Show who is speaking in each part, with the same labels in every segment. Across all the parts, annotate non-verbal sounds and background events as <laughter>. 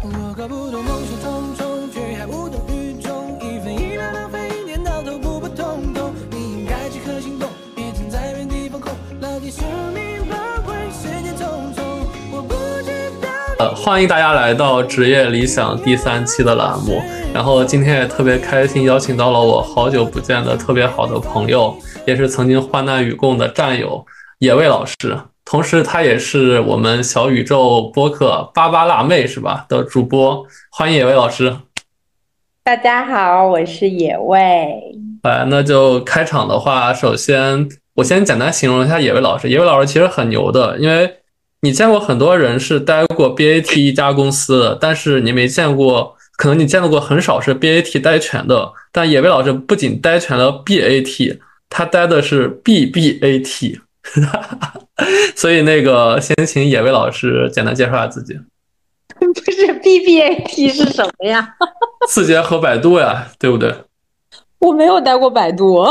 Speaker 1: 我搞不懂梦想重重，却还无动于衷，一分一秒浪费，一年到头普普通通。你应该即刻行动，别停在原地放空。老天生命宝贵，时间匆匆，我不知道。
Speaker 2: 呃，欢迎大家来到职业理想第三期的栏目。然后今天也特别开心，邀请到了我好久不见的特别好的朋友，也是曾经患难与共的战友野味老师。同时，他也是我们小宇宙播客“巴巴辣妹”是吧的主播。欢迎野味老师。
Speaker 3: 大家好，我是野味。
Speaker 2: 来，那就开场的话，首先我先简单形容一下野味老师。野味老师其实很牛的，因为你见过很多人是待过 BAT 一家公司的，但是你没见过，可能你见到过很少是 BAT 待全的。但野味老师不仅待全了 BAT，他待的是 BBAT。<laughs> 所以那个，先请野味老师简单介绍下自己。<laughs>
Speaker 3: 不是 B B A T 是什么呀？<laughs>
Speaker 2: 字节和百度呀，对不对？
Speaker 3: 我没有待过百度。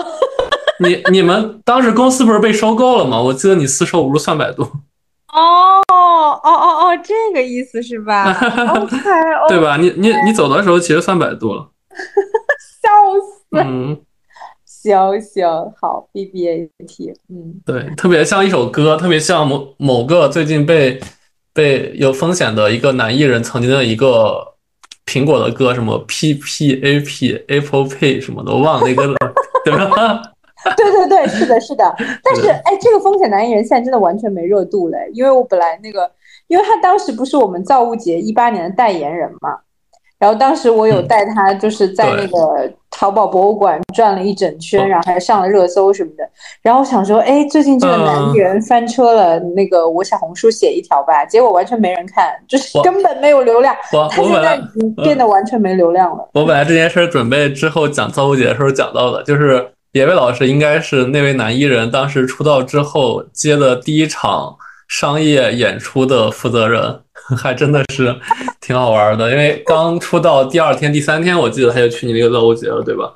Speaker 2: 你你们当时公司不是被收购了吗？我记得你四舍五入算百度。
Speaker 3: 哦哦哦哦，这个意思是吧？OK，
Speaker 2: 对吧？你你你走的时候其实算百度了。
Speaker 3: 笑死。
Speaker 2: 嗯。
Speaker 3: 行行好，B B A T，嗯，
Speaker 2: 对，特别像一首歌，特别像某某个最近被被有风险的一个男艺人曾经的一个苹果的歌，什么 P P A P Apple Pay 什么的，我忘了那个了，<laughs> 对吧？
Speaker 3: 对对对，是的，是的。但是，哎，这个风险男艺人现在真的完全没热度嘞，因为我本来那个，因为他当时不是我们造物节一八年的代言人嘛。然后当时我有带他，就是在那个淘宝博物馆转了一整圈，然后还上了热搜什么的。然后我想说，哎，最近这个男艺人翻车了，那个我小红书写一条吧。结果完全没人看，就是根本没有流量。
Speaker 2: 我
Speaker 3: 他现在已经变得完全没流量了。
Speaker 2: 我本来这件事准备之后讲造物节的时候讲到的，就是野味老师应该是那位男艺人当时出道之后接的第一场商业演出的负责人。<laughs> 还真的是挺好玩的，因为刚出道第二天、第三天，我记得他就去你那个造物节了，对吧？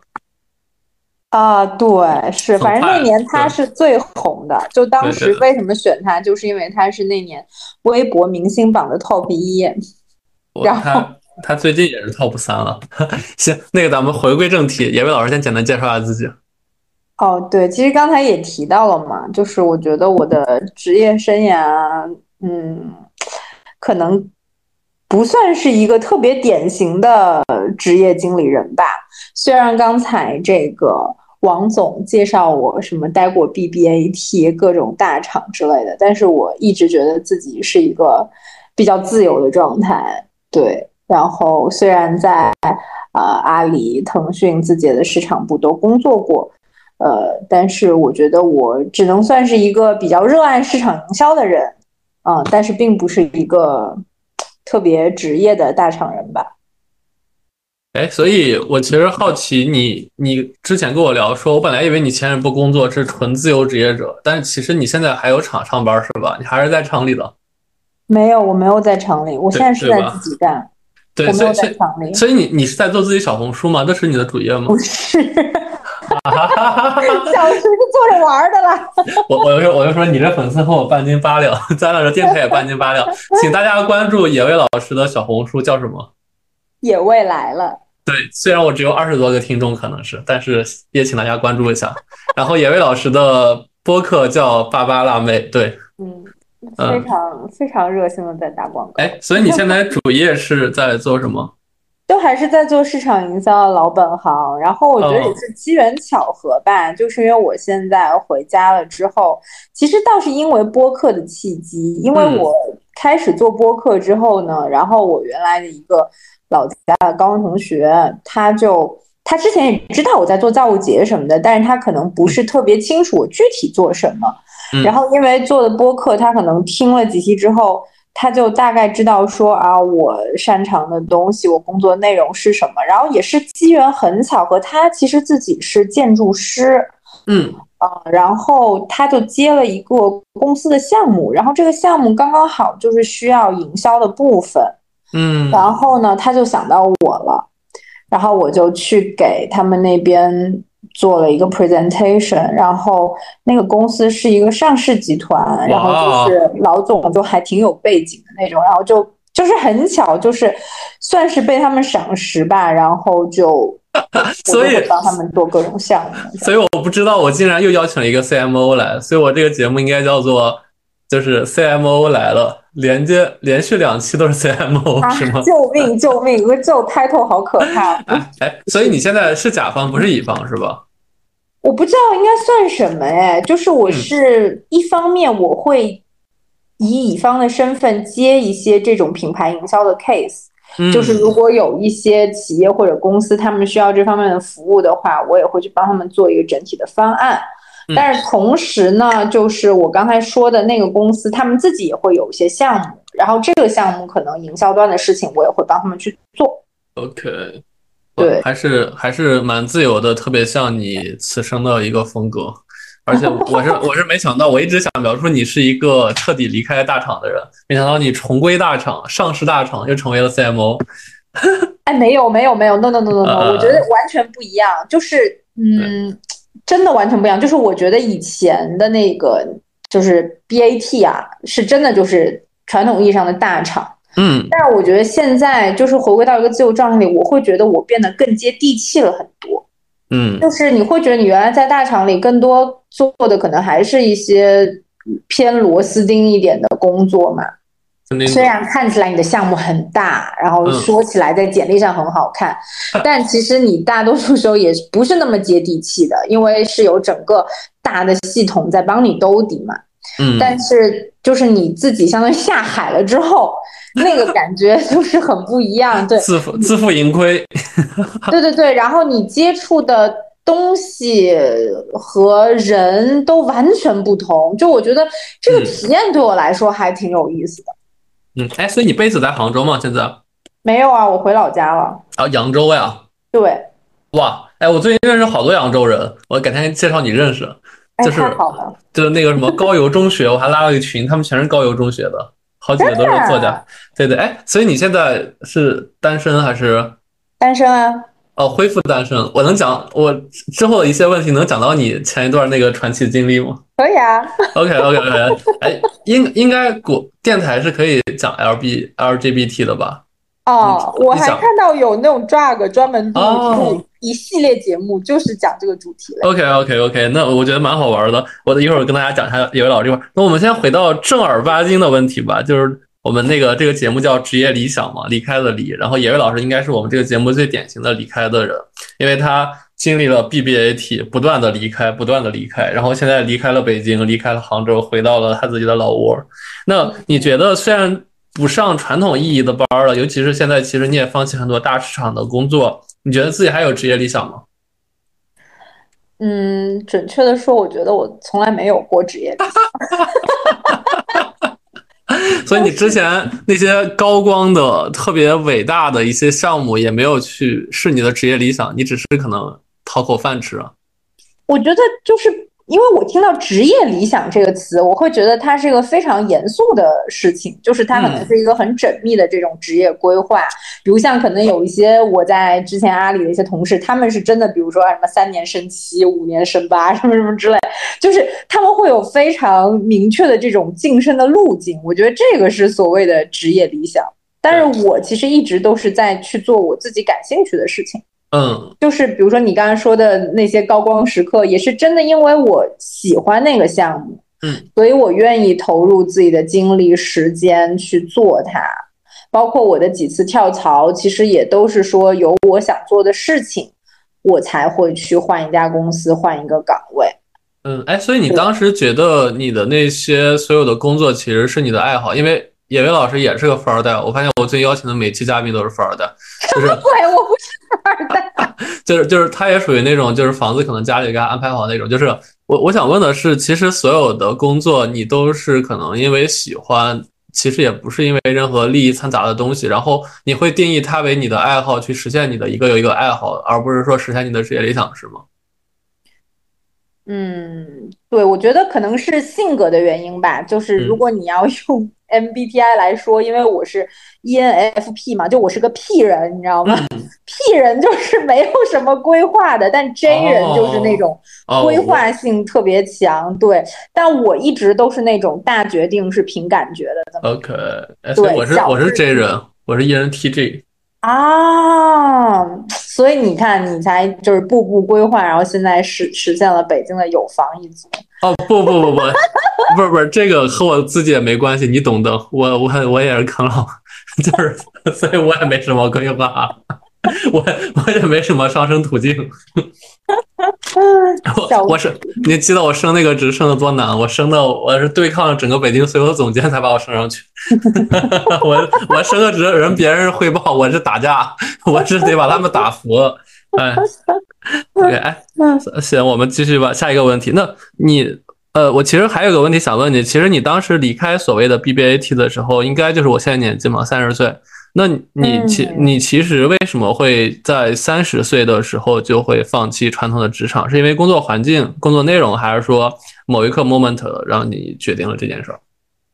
Speaker 3: 啊，对，是，反正那年他是最红的。就当时为什么选他，就是因为他是那年微博明星榜的 top 一。然后
Speaker 2: 他最近也是 top 三了。<laughs> 行，那个咱们回归正题，野味老师先简单介绍一下自己。
Speaker 3: 哦，对，其实刚才也提到了嘛，就是我觉得我的职业生涯，嗯。可能不算是一个特别典型的职业经理人吧。虽然刚才这个王总介绍我什么待过 BBAT 各种大厂之类的，但是我一直觉得自己是一个比较自由的状态。对，然后虽然在呃阿里、腾讯、字节的市场部都工作过，呃，但是我觉得我只能算是一个比较热爱市场营销的人。嗯，但是并不是一个特别职业的大厂人吧？
Speaker 2: 哎，所以我其实好奇你，你之前跟我聊说，我本来以为你前人不工作是纯自由职业者，但是其实你现在还有厂上班是吧？你还是在厂里的？
Speaker 3: 没有，我没有在厂里，我现在是在自己干。
Speaker 2: 对，
Speaker 3: 我没有在厂里。
Speaker 2: 所以你你是在做自己小红书吗？这是你的主业吗？
Speaker 3: 不是。<laughs> 小时是坐着玩的啦。<laughs>
Speaker 2: 我我就我就说你这粉丝和我半斤八两，<laughs> 咱俩这电台也半斤八两，请大家关注野味老师的小红书叫什么？
Speaker 3: 野味来了。
Speaker 2: 对，虽然我只有二十多个听众，可能是，但是也请大家关注一下。然后野味老师的播客叫巴巴辣妹，对，
Speaker 3: 嗯，非常非常热心的在打广告。
Speaker 2: 哎，所以你现在主业是在做什么？
Speaker 3: 都还是在做市场营销的老本行，然后我觉得也是机缘巧合吧，就是因为我现在回家了之后，其实倒是因为播客的契机，因为我开始做播客之后呢，然后我原来的一个老家的高中同学，他就他之前也知道我在做造物节什么的，但是他可能不是特别清楚我具体做什么，然后因为做的播客，他可能听了几期之后。他就大概知道说啊，我擅长的东西，我工作内容是什么。然后也是机缘很巧合，他其实自己是建筑师，
Speaker 2: 嗯
Speaker 3: 啊，然后他就接了一个公司的项目，然后这个项目刚刚好就是需要营销的部分，
Speaker 2: 嗯，
Speaker 3: 然后呢，他就想到我了，然后我就去给他们那边。做了一个 presentation，然后那个公司是一个上市集团，然后就是老总就还挺有背景的那种，然后就就是很巧，就是算是被他们赏识吧，然后就 <laughs>
Speaker 2: 所以
Speaker 3: 帮他们做各种项目。
Speaker 2: 所以我不知道，我竟然又邀请了一个 CMO 来，所以我这个节目应该叫做就是 CMO 来了，连接连续两期都是 CMO、
Speaker 3: 啊
Speaker 2: 是吗？
Speaker 3: 救命！救命！<laughs> 这种 title 好可怕。
Speaker 2: 哎哎，所以你现在是甲方不是乙方是吧？
Speaker 3: 我不知道应该算什么哎，就是我
Speaker 2: 嗯
Speaker 3: 是一方面我会以乙方的身份接一些这种品牌营销的 case，
Speaker 2: 嗯，
Speaker 3: 就是如果有一些企业或者公司他们需要这方面的服务的话，我也会去帮他们做一个整体的方案。
Speaker 2: 嗯
Speaker 3: 但是同时呢，就是我刚才说的那个公司，他们自己也会有一些项目，然后这个项目可能营销端的事情我也会帮他们去做。
Speaker 2: OK，
Speaker 3: 对
Speaker 2: 还是还是蛮自由的，特别像你此生的一个风格。而且我是我是没想到，我一直想描述你是一个彻底离开大厂的人，没想到你重归大厂，上市大厂又成为了 CMO。
Speaker 3: 哎，没有没有没有，no no no no no，、
Speaker 2: 呃
Speaker 3: 我觉得完全不一样，就是嗯，真的完全不一样。就是我觉得以前的那个就是 BAT 啊，是真的就是传统意义上的大厂，
Speaker 2: 嗯
Speaker 3: 但是我觉得现在就是回归到一个自由状态里，我会觉得我变得更接地气了很多。
Speaker 2: 嗯
Speaker 3: 就是你会觉得你原来在大厂里更多做的可能还是一些偏螺丝钉一点的工作嘛。虽然看起来你的项目很大，然后
Speaker 2: 嗯
Speaker 3: 说起来在简历上很好看，但其实你大多数时候也不是那么接地气的，因为是有整个大的系统在帮你兜底嘛。
Speaker 2: 嗯，
Speaker 3: 但是就是你自己相当于下海了之后，那个感觉就是很不一样。对，
Speaker 2: 自负自负盈亏。
Speaker 3: 对对对，然后你接触的东西和人都完全不同，就我觉得这个
Speaker 2: 嗯
Speaker 3: 体验对我来说还挺有意思的。
Speaker 2: 嗯，哎，所以你 base 在杭州吗？现在？
Speaker 3: 没有啊，我回老家了。
Speaker 2: 啊，扬州呀。
Speaker 3: 对，
Speaker 2: 哇，哎，我最近认识好多扬州人，我改天介绍你认识。
Speaker 3: 哎，
Speaker 2: 就是
Speaker 3: 太好了。
Speaker 2: 就是那个什么高邮中学，我还拉了个群，他们全是高邮中学的，好几个都是作家。对对，哎，所以你现在是单身还是
Speaker 3: 单身啊，
Speaker 2: 哦恢复单身？我能讲我之后的一些问题，能讲到你前一段那个传奇经历吗
Speaker 3: 可以啊。
Speaker 2: ？OK OK OK，哎，应应该国电台是可以讲 LB LGBT 的吧？
Speaker 3: 哦，
Speaker 2: 你你想
Speaker 3: 我还看到有那种 drag 专门录
Speaker 2: 哦
Speaker 3: 录一系列节目，就是讲这个主题的。
Speaker 2: OK OK OK，那我觉得蛮好玩的。我一会儿跟大家讲一下有位老这块儿。那我们先回到正儿八经的问题吧，就是我们那个这个节目叫职业理想嘛，离开的离。然后野味老师应该是我们这个节目最典型的离开的人，因为他经历了 BBAT，不断的离开，不断的离开，然后现在离开了北京，离开了杭州，回到了他自己的老窝。那你觉得虽然不上传统意义的班了，尤其是现在，其实你也放弃很多大市场的工作，你觉得自己还有职业理想吗？
Speaker 3: 嗯，准确的说，我觉得我从来没有过职业理想。<laughs>
Speaker 2: 所以你之前那些高光的、特别伟大的一些项目，也没有去是你的职业理想，你只是可能讨口饭吃啊。
Speaker 3: 我觉得就是因为我听到“职业理想”这个词，我会觉得它是一个非常严肃的事情，就是它可能
Speaker 2: 嗯
Speaker 3: 是一个很缜密的这种职业规划。比如像可能有一些我在之前阿里的一些同事，他们是真的，比如说啊什么三年升七、五年升八什么什么之类，就是他们会有非常明确的这种晋升的路径。我觉得这个是所谓的职业理想。但是我其实一直都是在去做我自己感兴趣的事情。
Speaker 2: 嗯
Speaker 3: 就是比如说你刚才说的那些高光时刻，也是真的因为我喜欢那个项目，
Speaker 2: 嗯，
Speaker 3: 所以我愿意投入自己的精力、时间去做它。包括我的几次跳槽，其实也都是说有我想做的事情，我才会去换一家公司、换一个岗位。
Speaker 2: 嗯，哎，所以你当时觉得你的那些所有的工作其实是你的爱好，因为野薇老师也是个富二代。我发现我最邀请的每期嘉宾都是富二代，就是 <laughs>
Speaker 3: 对，我不是。<laughs>
Speaker 2: 就是就是他也属于那种就是房子可能家里给他安排好那种。就是我我想问的是，其实所有的工作你都是可能因为喜欢，其实也不是因为任何利益掺杂的东西，然后你会定义它为你的爱好，去实现你的一个有一个爱好，而不是说实现你的职业理想，是吗？
Speaker 3: 嗯，对，我觉得可能是性格的原因吧。就是如
Speaker 2: 嗯
Speaker 3: 果你要用 MBTI 来说，因为我是 ENFP 嘛，就我是个 P 人，你知道吗、p 人就是没有什么规划的，但 J 人就是那种
Speaker 2: 哦
Speaker 3: 规划性特别强。对，但我一直都是那种大决定是凭感觉的
Speaker 2: ，OK，
Speaker 3: 对
Speaker 2: 我是我是 J 人，我是 ENTJ。
Speaker 3: 啊？所以你看，你才就是步步规划，然后现在实实现了北京的有房一族。
Speaker 2: 哦不不不不，不是不是，这个和我自己也没关系，你懂的。我我我也是啃老，<laughs> 就是，<laughs> 所以我也没什么规划，<laughs> 我我也没什么上升途径。我我是你记得我升那个职升的多难？我升的我是对抗整个北京所有总监才把我升上去。我我升个职，人别人汇报，我是打架，我是得把他们打服。哎，OK，哎，行，我们继续吧。下一个问题，那你呃，我其实还有个问题想问你，其实你当时离开所谓的 BBAT 的时候，应该就是我现在年纪嘛，三十岁。那你其
Speaker 3: 嗯
Speaker 2: 你其实为什么会在三十岁的时候就会放弃传统的职场？是因为工作环境、工作内容，还是说某一刻 moment 让你决定了这件事儿？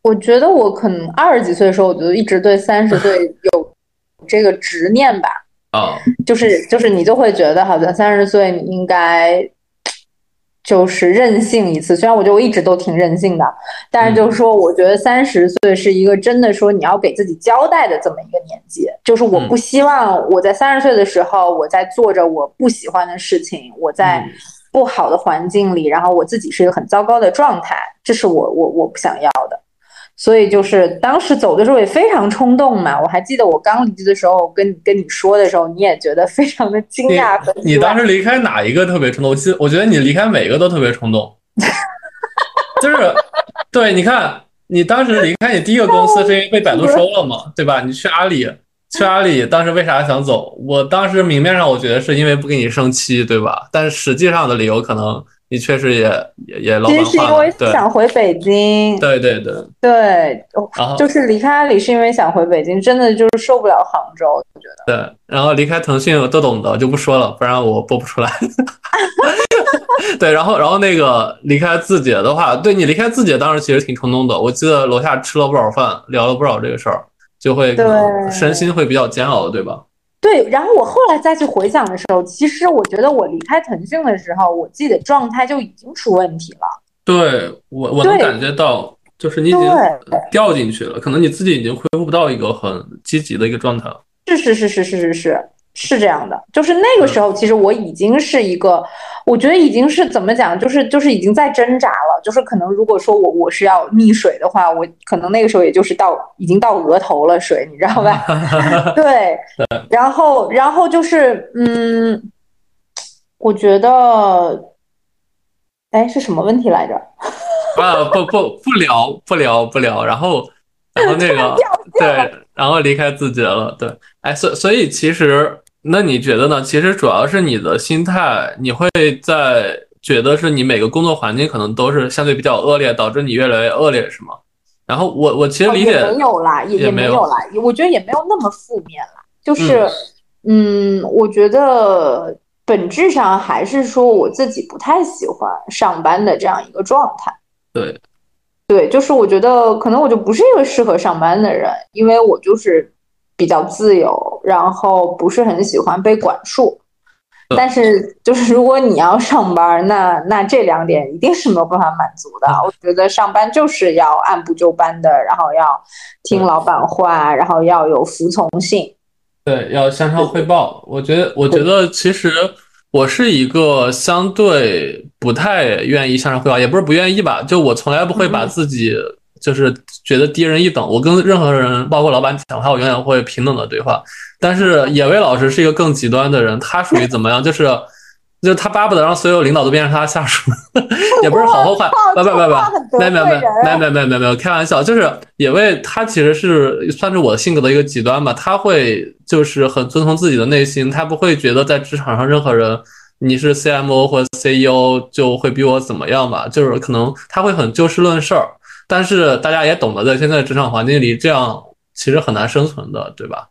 Speaker 3: 我觉得我可能二十几岁的时候，我就一直对三十岁 <laughs> 有这个执念吧，
Speaker 2: 啊，
Speaker 3: 就是就是你就会觉得好像三十岁你应该就是任性一次。虽然我觉得我一直都挺任性的，但是就是说，我觉得三十岁是一个真的说你要给自己交代的这么一个年纪。就是我不希望我在三十岁的时候，我在做着我不喜欢的事情，我在
Speaker 2: 嗯
Speaker 3: 不好的环境里，然后我自己是一个很糟糕的状态，这是我我我不想要的。所以就是当时走的时候也非常冲动嘛，我还记得我刚离职的时候跟跟你说的时候，你也觉得非常的惊讶
Speaker 2: 你当时离开哪一个特别冲动？我记得，我觉得你离开每个都特别冲动，就是对，你看你当时离开你第一个公司是因为被百度收了嘛，对吧？你去阿里，去阿里当时为啥想走？我当时明面上我觉得是因为不给你升期，对吧？但是实际上的理由可能你确实也也也老板
Speaker 3: 其实是因为，想回北京，
Speaker 2: 对对对，
Speaker 3: 对，就是离开阿里是因为想回北京，真的就是受不了杭州，我觉得。
Speaker 2: 对，然后离开腾讯都懂得就不说了，不然我播不出来。<laughs> 对，然后然后那个离开字节的话，对你离开字节当时其实挺冲动的，我记得楼下吃了不少饭，聊了不少这个事儿，就会身心会比较煎熬，对吧？
Speaker 3: 对，然后我后来再去回想的时候，其实我觉得我离开腾讯的时候，我自己的状态就已经出问题了。
Speaker 2: 对我我能感觉到，就是你已经掉进去了，可能你自己已经恢复不到一个很积极的一个状态了。
Speaker 3: 是是是是是是是是这样的，就是那个时候，其实我已经是一个，我觉得已经是怎么讲，就是就是已经在挣扎了，就是可能如果说我我是要溺水的话，我可能那个时候也就是到已经到额头了水，你知道吧？<laughs> <laughs> 对，然后然后就是嗯，我觉得，哎，是什么问题来着？<laughs>
Speaker 2: 啊，不不不聊不聊不聊，然后然后那个对，然后离开字节了，对，哎，所所以其实那你觉得呢？其实主要是你的心态，你会在觉得是你每个工作环境可能都是相对比较恶劣，导致你越来越恶劣，是吗？然后我我其实理解
Speaker 3: 没有啦，也也
Speaker 2: 也没有
Speaker 3: 没有啦，我觉得也没有那么负面啦。就是，嗯，我觉得本质上还是说我自己不太喜欢上班的这样一个状态。
Speaker 2: 对
Speaker 3: 对，就是我觉得可能我就不是一个适合上班的人，因为我就是比较自由，然后不是很喜欢被管束。但是，就是如果你要上班，那那这两点一定是没有办法满足的。我觉得上班就是要按部就班的，然后要听老板话，然后要有服从性。
Speaker 2: 对，要向上汇报。我觉得，我觉得其实我是一个相对不太愿意向上汇报，也不是不愿意吧，就我从来不会把自己就是觉得低人一等。我跟任何人，包括老板讲话，我永远会平等的对话。但是野味老师是一个更极端的人，他属于怎么样？就是。就是他巴不得让所有领导都变成他的下属，<laughs> 也不是好好坏，不不不不，没有没有没有没有没有没没没有开玩笑，就是野味他其实是算是我性格的一个极端吧，他会就是很遵从自己的内心，他不会觉得在职场上任何人你是 CMO 或 CEO 就会比我怎么样吧，就是可能他会很就事论事儿，但是大家也懂得在现在职场环境里这样其实很难生存的，对吧？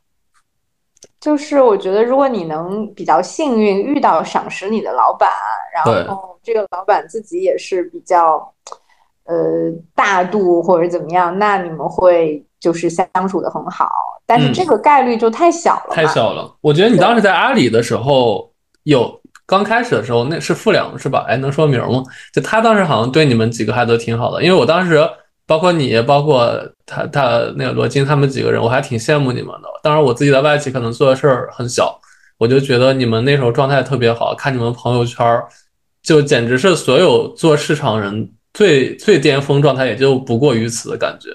Speaker 3: 就是我觉得，如果你能比较幸运遇到赏识你的老板，然后这个老板自己也是比较，呃大度或者怎么样，那你们会就是相处的很好。但是这个概率就太小了，
Speaker 2: 太小了。我觉得你当时在阿里的时候，有刚开始的时候，那是傅良是吧？哎，能说名吗？就他当时好像对你们几个还都挺好的，因为我当时包括你，包括他他那个罗金他们几个人，我还挺羡慕你们的。当然我自己在外企可能做的事儿很小，我就觉得你们那时候状态特别好，看你们朋友圈，就简直是所有做市场人最最巅峰状态，也就不过于此的感觉。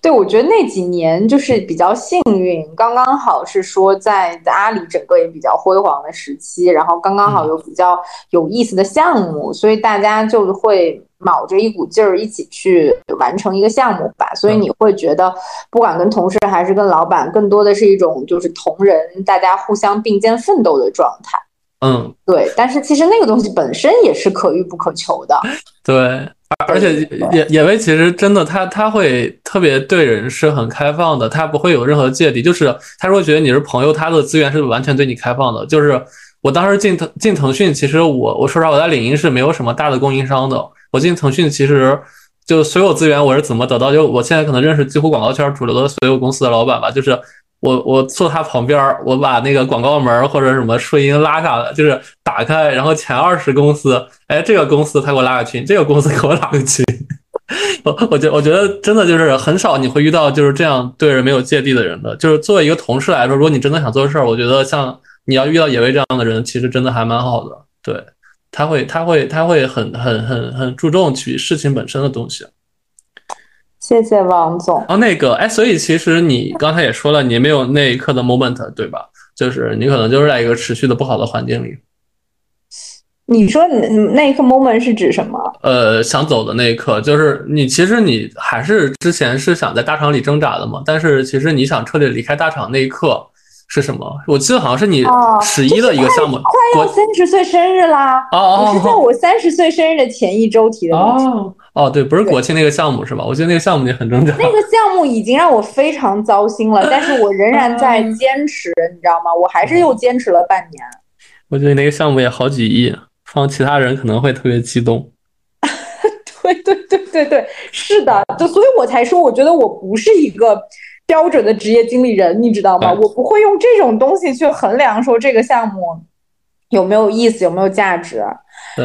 Speaker 3: 对，我觉得那几年就是比较幸运，刚刚好是说在阿里整个也比较辉煌的时期，然后刚刚好有比较有意思的项目，所以大家就会卯着一股劲儿一起去完成一个项目吧。所以你会觉得，不管跟同事还是跟老板，更多的是一种就是同人，大家互相并肩奋斗的状态。
Speaker 2: 嗯，
Speaker 3: 对。但是其实那个东西本身也是可遇不可求的。
Speaker 2: 对。而且野野威其实真的，他他会特别对人是很开放的，他不会有任何芥蒂。就是他如果觉得你是朋友，他的资源是完全对你开放的。就是我当时进腾进腾讯，其实我我说实话，我在领英是没有什么大的供应商的。我进腾讯其实就所有资源我是怎么得到？就我现在可能认识几乎广告圈主流的所有公司的老板吧，就是。我我坐他旁边我把那个广告门或者什么顺音拉下来，就是打开，然后前二十公司，哎，这个公司他给我拉个群，这个公司给我拉个群。<laughs> 我我觉我觉得真的就是很少你会遇到就是这样对人没有芥蒂的人的。就是作为一个同事来说，如果你真的想做事儿，我觉得像你要遇到野味这样的人，其实真的还蛮好的。对，他会他会他会很很很很注重去事情本身的东西。
Speaker 3: 谢谢王总。
Speaker 2: 哦，那个，哎，所以其实你刚才也说了，你没有那一刻的 moment，对吧？就是你可能就是在一个持续的不好的环境里。
Speaker 3: 你说你那一刻 moment 是指什么？
Speaker 2: 呃，想走的那一刻，就是你其实你还是之前是想在大厂里挣扎的嘛，但是其实你想彻底离开大厂那一刻。是什么？我记得好像是你十一的一个项目，
Speaker 3: 快要三十岁生日啦！
Speaker 2: 哦哦，
Speaker 3: 是在我三十岁生日的前一周提的。
Speaker 2: 哦哦，对，不是国庆那个项目是吧？我觉得那个项目你很挣扎。
Speaker 3: 那个项目已经让我非常糟心了，但是我仍然在坚持，你知道吗？我还是又坚持了半年。
Speaker 2: 我觉得那个项目也好几亿，放其他人可能会特别激动。<laughs>
Speaker 3: 对对对对对，是的，就所以我才说，我觉得我不是一个。标准的职业经理人，你知道吗？我不会用这种东西去衡量说这个项目有没有意思，有没有价值。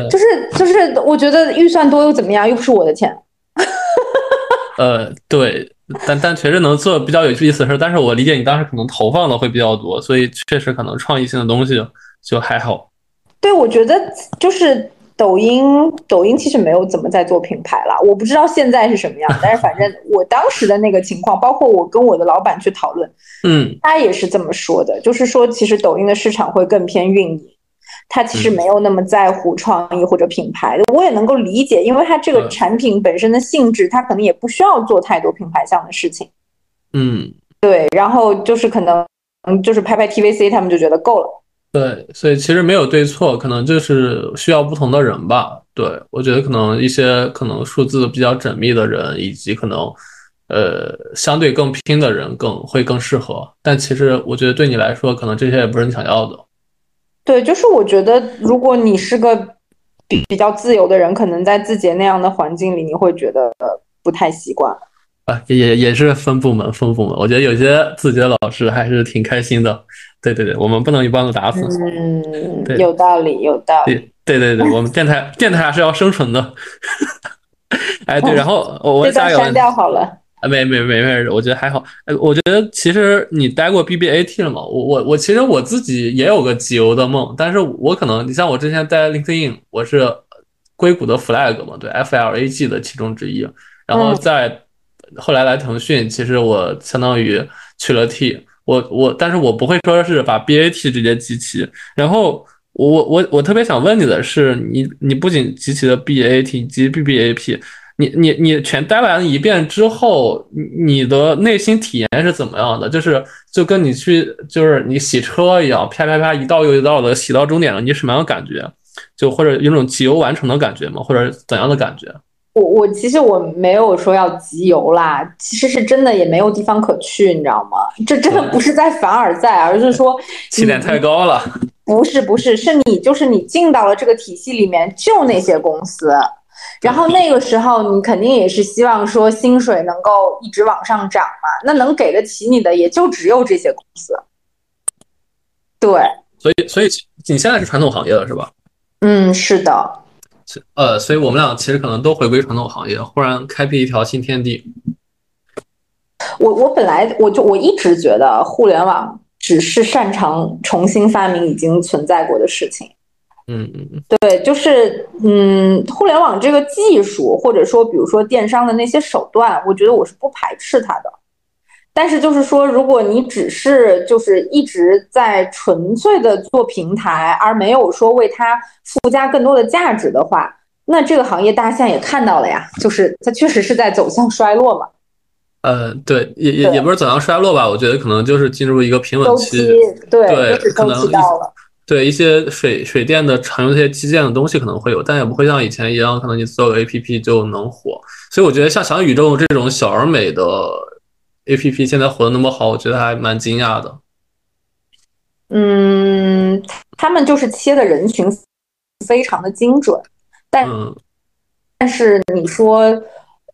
Speaker 3: 就是就是，我觉得预算多又怎么样？又不是我的钱。
Speaker 2: 呃，对，但但确实能做比较有意思的事。但是我理解你当时可能投放的会比较多，所以确实可能创意性的东西就还好。
Speaker 3: 对，我觉得就是。抖音，抖音其实没有怎么在做品牌了，我不知道现在是什么样，<laughs> 但是反正我当时的那个情况，包括我跟我的老板去讨论，
Speaker 2: 嗯，
Speaker 3: 他也是这么说的，就是说其实抖音的市场会更偏运营，他其实没有那么在乎创意或者品牌，我也能够理解，因为他这个产品本身的性质，他可能也不需要做太多品牌项的事情，
Speaker 2: 嗯，
Speaker 3: 对，然后就是可能，嗯，就是拍拍 TVC，他们就觉得够了。
Speaker 2: 对，所以其实没有对错，可能就是需要不同的人吧。对我觉得可能一些可能数字比较缜密的人，以及可能呃相对更拼的人更会更适合。但其实我觉得对你来说，可能这些也不是你想要的。
Speaker 3: 对，就是我觉得如果你是个比比较自由的人，可能在字节那样的环境里，你会觉得不太习惯。
Speaker 2: 啊，也也是分部门，分部门。我觉得有些自己的老师还是挺开心的。对对对，我们不能一棒子打死。
Speaker 3: 嗯，有道理，有道理。
Speaker 2: 对对对，我们电台电台还是要生存的。<laughs> 哎，对，然后我我加油。
Speaker 3: 删掉好了。
Speaker 2: 啊，没没没没，我觉得还好。哎，我觉得其实你待过 BBAT 了吗？我我我其实我自己也有个集邮的梦，但是我可能你像我之前在 LinkedIn，我是硅谷的 Flag 嘛，对，FLAG 的其中之一。然后在后来来腾讯，其实我相当于去了 T。我我，但是我不会说是把 BAT 直接集齐。然后我我我特别想问你的是，你你不仅集齐了 BAT 及 BBAP，你你你全待完一遍之后，你的内心体验是怎么样的？就是就跟你去就是你洗车一样，啪啪啪一道又一道的洗到终点了，你什么样的感觉？就或者有种集邮完成的感觉吗？或者怎样的感觉？
Speaker 3: 我我其实我没有说要集邮啦，其实是真的也没有地方可去，你知道吗？这真的不是在凡尔赛，而是说 <laughs>
Speaker 2: 起点太高了。
Speaker 3: 不是不是，是你就是你进到了这个体系里面，就那些公司，然后那个时候你肯定也是希望说薪水能够一直往上涨嘛，那能给得起你的也就只有这些公司。对，
Speaker 2: 所以所以你现在是传统行业了是吧？
Speaker 3: 嗯，是的，
Speaker 2: 呃，所以我们俩其实可能都回归传统行业，忽然开辟一条新天地。
Speaker 3: 我我本来我就我一直觉得互联网只是擅长重新发明已经存在过的事情。
Speaker 2: 嗯嗯嗯，
Speaker 3: 对，就是嗯，互联网这个技术，或者说比如说电商的那些手段，我觉得我是不排斥它的。但是就是说，如果你只是就是一直在纯粹的做平台，而没有说为它附加更多的价值的话，那这个行业大家现在也看到了呀，就是它确实是在走向衰落嘛。
Speaker 2: 呃，对，也也也不是走向衰落吧，我觉得可能就是进入一个平稳期。
Speaker 3: 对，
Speaker 2: 对
Speaker 3: 就是周
Speaker 2: 可能
Speaker 3: 期到了。
Speaker 2: 对一些水水电的常用这些基建的东西可能会有，但也不会像以前一样，可能你做个 A P P 就能火。所以我觉得像小宇宙这种小而美的 A P P 现在火的那么好，我觉得还蛮惊讶的。
Speaker 3: 嗯，他们就是切的人群非常的精准，但
Speaker 2: 嗯，
Speaker 3: 但是你说，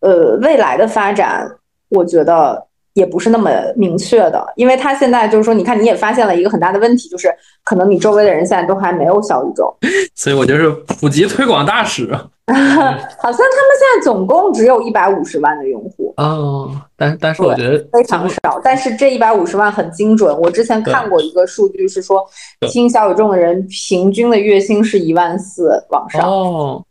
Speaker 3: 呃，未来的发展，我觉得也不是那么明确的，因为他现在就是说，你看你也发现了一个很大的问题，就是可能你周围的人现在都还没有小宇宙，<laughs>
Speaker 2: 所以我就是普及推广大使。<laughs>
Speaker 3: 好像他们现在总共只有一百五十万的用户，
Speaker 2: 哦，但但是我觉得
Speaker 3: 非常少，但是这一百五十万很精准。我之前看过一个数据是说，
Speaker 2: 对
Speaker 3: 听小宇宙的人平均的月薪是一万四往上。
Speaker 2: 哦，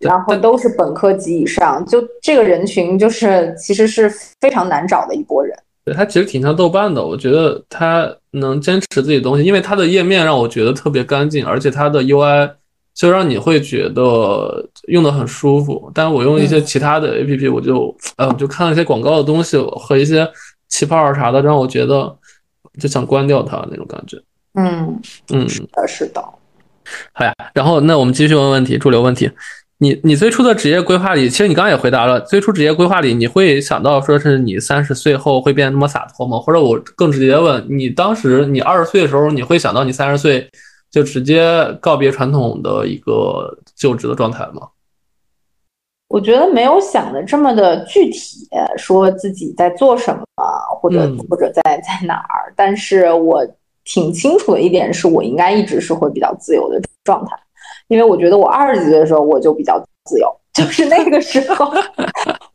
Speaker 3: 然后都是本科及以上，就这个人群就是其实是非常难找的一波人。
Speaker 2: 对他其实挺像豆瓣的，我觉得他能坚持自己的东西，因为他的页面让我觉得特别干净，而且他的 UI 就让你会觉得用的很舒服。但我用一些其他的 APP，我就呃我就看了一些广告的东西和一些气泡啥的，让我觉得就想关掉它那种感觉。
Speaker 3: 嗯，
Speaker 2: 嗯，
Speaker 3: 呃，是的。
Speaker 2: 好呀，然后那我们继续问问题，主流问题。你你最初的职业规划里，其实你刚刚也回答了，最初职业规划里，你会想到说是你三十岁后会变得那么洒脱吗？或者我更直接问你，当时你二十岁的时候，你会想到你三十岁就直接告别传统的一个就职的状态吗？
Speaker 3: 我觉得没有想的这么的具体，说自己在做什么，或者、
Speaker 2: 嗯
Speaker 3: 或者在在哪儿。但是我挺清楚的一点是，我应该一直是会比较自由的状态，因为我觉得我二十几岁的时候我就比较自由，<laughs> 就是那个时候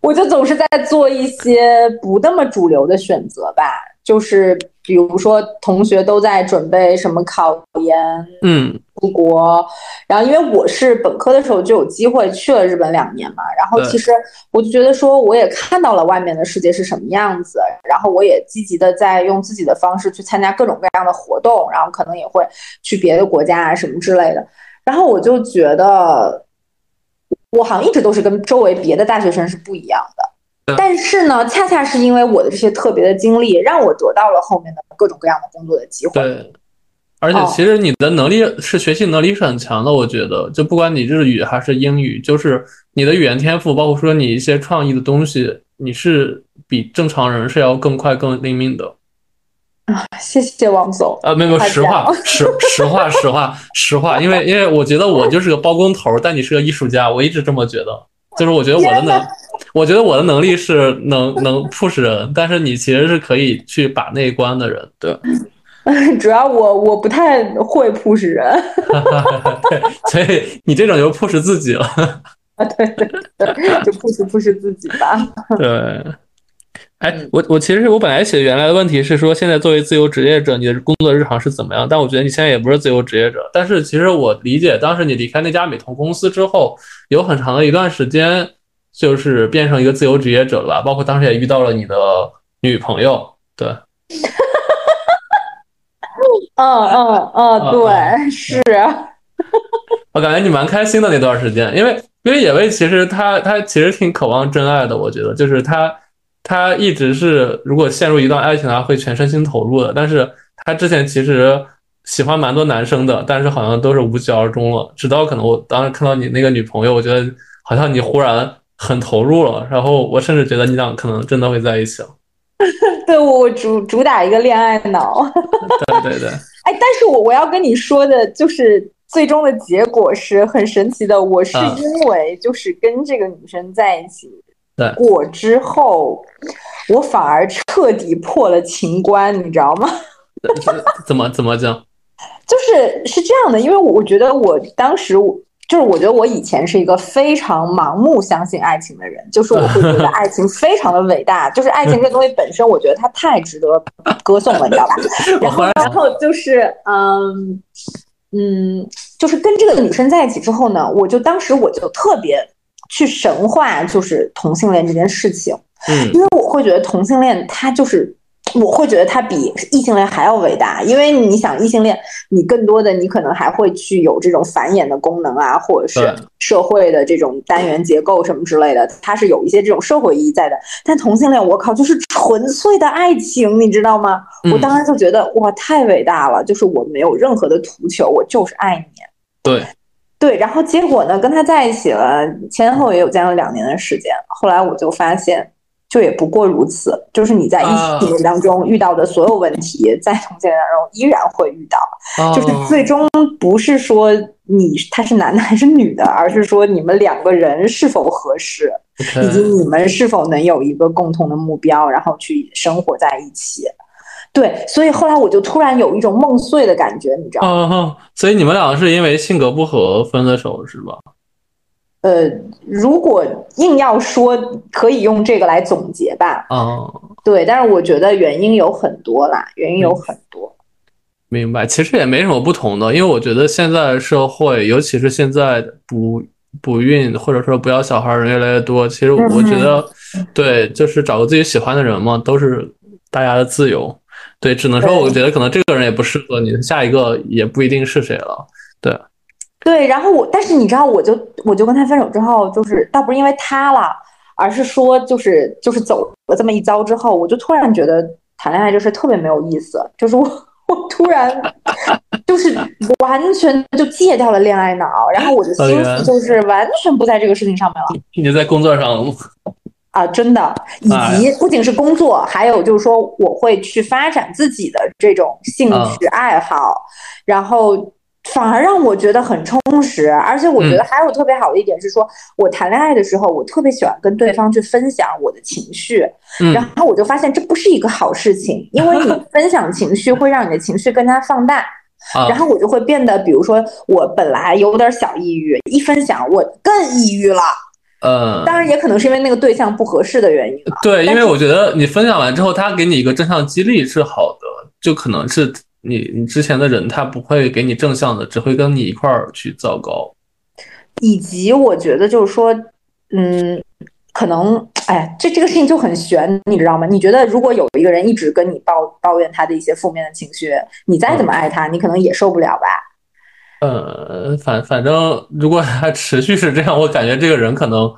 Speaker 3: 我就总是在做一些不那么主流的选择吧，就是比如说同学都在准备什么考研，
Speaker 2: 嗯。
Speaker 3: 出国，然后因为我是本科的时候就有机会去了日本两年嘛，然后其实我就觉得说我也看到了外面的世界是什么样子，然后我也积极的在用自己的方式去参加各种各样的活动，然后可能也会去别的国家啊什么之类的，然后我就觉得我好像一直都是跟周围别的大学生是不一样的。
Speaker 2: 对
Speaker 3: 但是呢，恰恰是因为我的这些特别的经历，让我得到了后面的各种各样的工作的机会。
Speaker 2: 对。而且
Speaker 3: 哦
Speaker 2: 其实你的能力是学习能力是很强的，我觉得，就不管你日语还是英语，就是你的语言天赋，包括说你一些创意的东西，你是比正常人是要更快更灵敏的。
Speaker 3: 啊谢谢王总。
Speaker 2: 啊，没有，没有实话，实实话，<laughs> 实话，实话，因为因为我觉得我就是个包工头，但你是个艺术家，我一直这么觉得，就是我觉得我的
Speaker 3: 天
Speaker 2: 能，我觉得我的能力是能能 push 人，但是你其实是可以去把那一关的人，对，<laughs>
Speaker 3: 主要我我不太会 push 人 <laughs>
Speaker 2: 对，所以你这种就 push 自己了，
Speaker 3: 啊，对对对，就 push push 自己吧。<laughs>
Speaker 2: 对。哎，我我其实我本来写原来的问题是说，现在作为自由职业者，你的工作日常是怎么样？但我觉得你现在也不是自由职业者。但是其实我理解，当时你离开那家美瞳公司之后，有很长的一段时间就是变成一个自由职业者了吧？包括当时也遇到了你的女朋友，对，<laughs>
Speaker 3: 嗯嗯嗯，对，是，
Speaker 2: 我感觉你蛮开心的那段时间，因为因为野味其实他他其实挺渴望真爱的，我觉得就是他他一直是如果陷入一段爱情的话会全身心投入的，但是他之前其实喜欢蛮多男生的，但是好像都是无疾而终了。直到可能我当时看到你那个女朋友，我觉得好像你忽然很投入了，然后我甚至觉得你俩可能真的会在一起了。<laughs>
Speaker 3: 对我我主主打一个恋爱脑。
Speaker 2: 对 <laughs> 对对，<laughs>
Speaker 3: 哎，但是我我要跟你说的就是，最终的结果是很神奇的。我是
Speaker 2: 啊
Speaker 3: 因为就是跟这个女生在一起
Speaker 2: 对
Speaker 3: 过之后，我反而彻底破了情关，你知道吗？
Speaker 2: 怎么怎么讲？
Speaker 3: 就是是这样的，因为我觉得我当时我就是我觉得我以前是一个非常盲目相信爱情的人，就是我会觉得爱情非常的伟大，就是爱情这东西本身，我觉得它太值得歌颂了，你知道吧？<laughs>
Speaker 2: 然
Speaker 3: 然后然后就是嗯嗯，就是跟这个女生在一起之后呢，我就当时我就特别去神化就是同性恋这件事情，
Speaker 2: 嗯
Speaker 3: 因为我会觉得同性恋它就是。我会觉得他比异性恋还要伟大，因为你想异性恋，你更多的你可能还会去有这种繁衍的功能啊，或者是社会的这种单元结构什么之类的，它是有一些这种社会意义在的。但同性恋，我靠，就是纯粹的爱情，你知道吗？我
Speaker 2: 嗯
Speaker 3: 当时就觉得哇，太伟大了，就是我没有任何的图求，我就是爱你。
Speaker 2: 对，
Speaker 3: 对，然后结果呢，跟他在一起了，前后也有将近两年的时间。后来我就发现，就也不过如此，就是你在异
Speaker 2: 啊
Speaker 3: 性当中遇到的所有问题，在同性恋当中依然会遇到。就是
Speaker 2: 哦
Speaker 3: 最终不是说你他是男的还是女的，而是说你们两个人是否合适，以及你们是否能有一个共同的目标，然后去生活在一起。对，所以后来我就突然有一种梦碎的感觉，你知道吗？
Speaker 2: 哦，所以你们两个是因为性格不合分的手是吧？
Speaker 3: 呃，如果硬要说，可以用这个来总结吧。
Speaker 2: 哦，
Speaker 3: 对，但是我觉得原因有很多啦，原因有很多。
Speaker 2: 明白，其实也没什么不同的，因为我觉得现在社会，尤其是现在不不孕或者说不要小孩儿人越来越多，其实我觉得，对，就是找个自己喜欢的人嘛，都是大家的自由。对，只能说我觉得可能这个人也不适合你，下一个也不一定是谁了。对，
Speaker 3: 对，然后我，但是你知道，我就我就跟他分手之后，就是倒不是因为他了，而是说就是就是走了这么一遭之后，我就突然觉得谈恋爱这事特别没有意思，就是我我突然就是完全就戒掉了恋爱脑，然后我的心思就是完全不在这个事情上面了。
Speaker 2: 你在工作上 <laughs>
Speaker 3: 啊，真的，以及不仅是工作，还有就是说，我会去发展自己的这种兴趣爱好，然后反而让我觉得很充实。而且我觉得还有特别好的一点是说，我谈恋爱的时候，我特别喜欢跟对方去分享我的情绪，
Speaker 2: 嗯
Speaker 3: 然后我就发现这不是一个好事情，因为你 <laughs> 分享情绪会让你的情绪更加放大。
Speaker 2: 啊
Speaker 3: 然后我就会变得，比如说我本来有点小抑郁，一分享我更抑郁了。
Speaker 2: 嗯，
Speaker 3: 当然也可能是因为那个对象不合适的原因啊。
Speaker 2: 对，因为我觉得你分享完之后，他给你一个正向激励是好的，就可能是你你之前的人他不会给你正向的，只会跟你一块儿去糟糕。
Speaker 3: 以及我觉得就是说，嗯，可能哎，这这个事情就很悬，你知道吗？你觉得如果有一个人一直跟你抱抱怨他的一些负面的情绪，你再怎么爱他，你可能也受不了吧？
Speaker 2: 呃，反反正如果他持续是这样，我感觉这个人可能，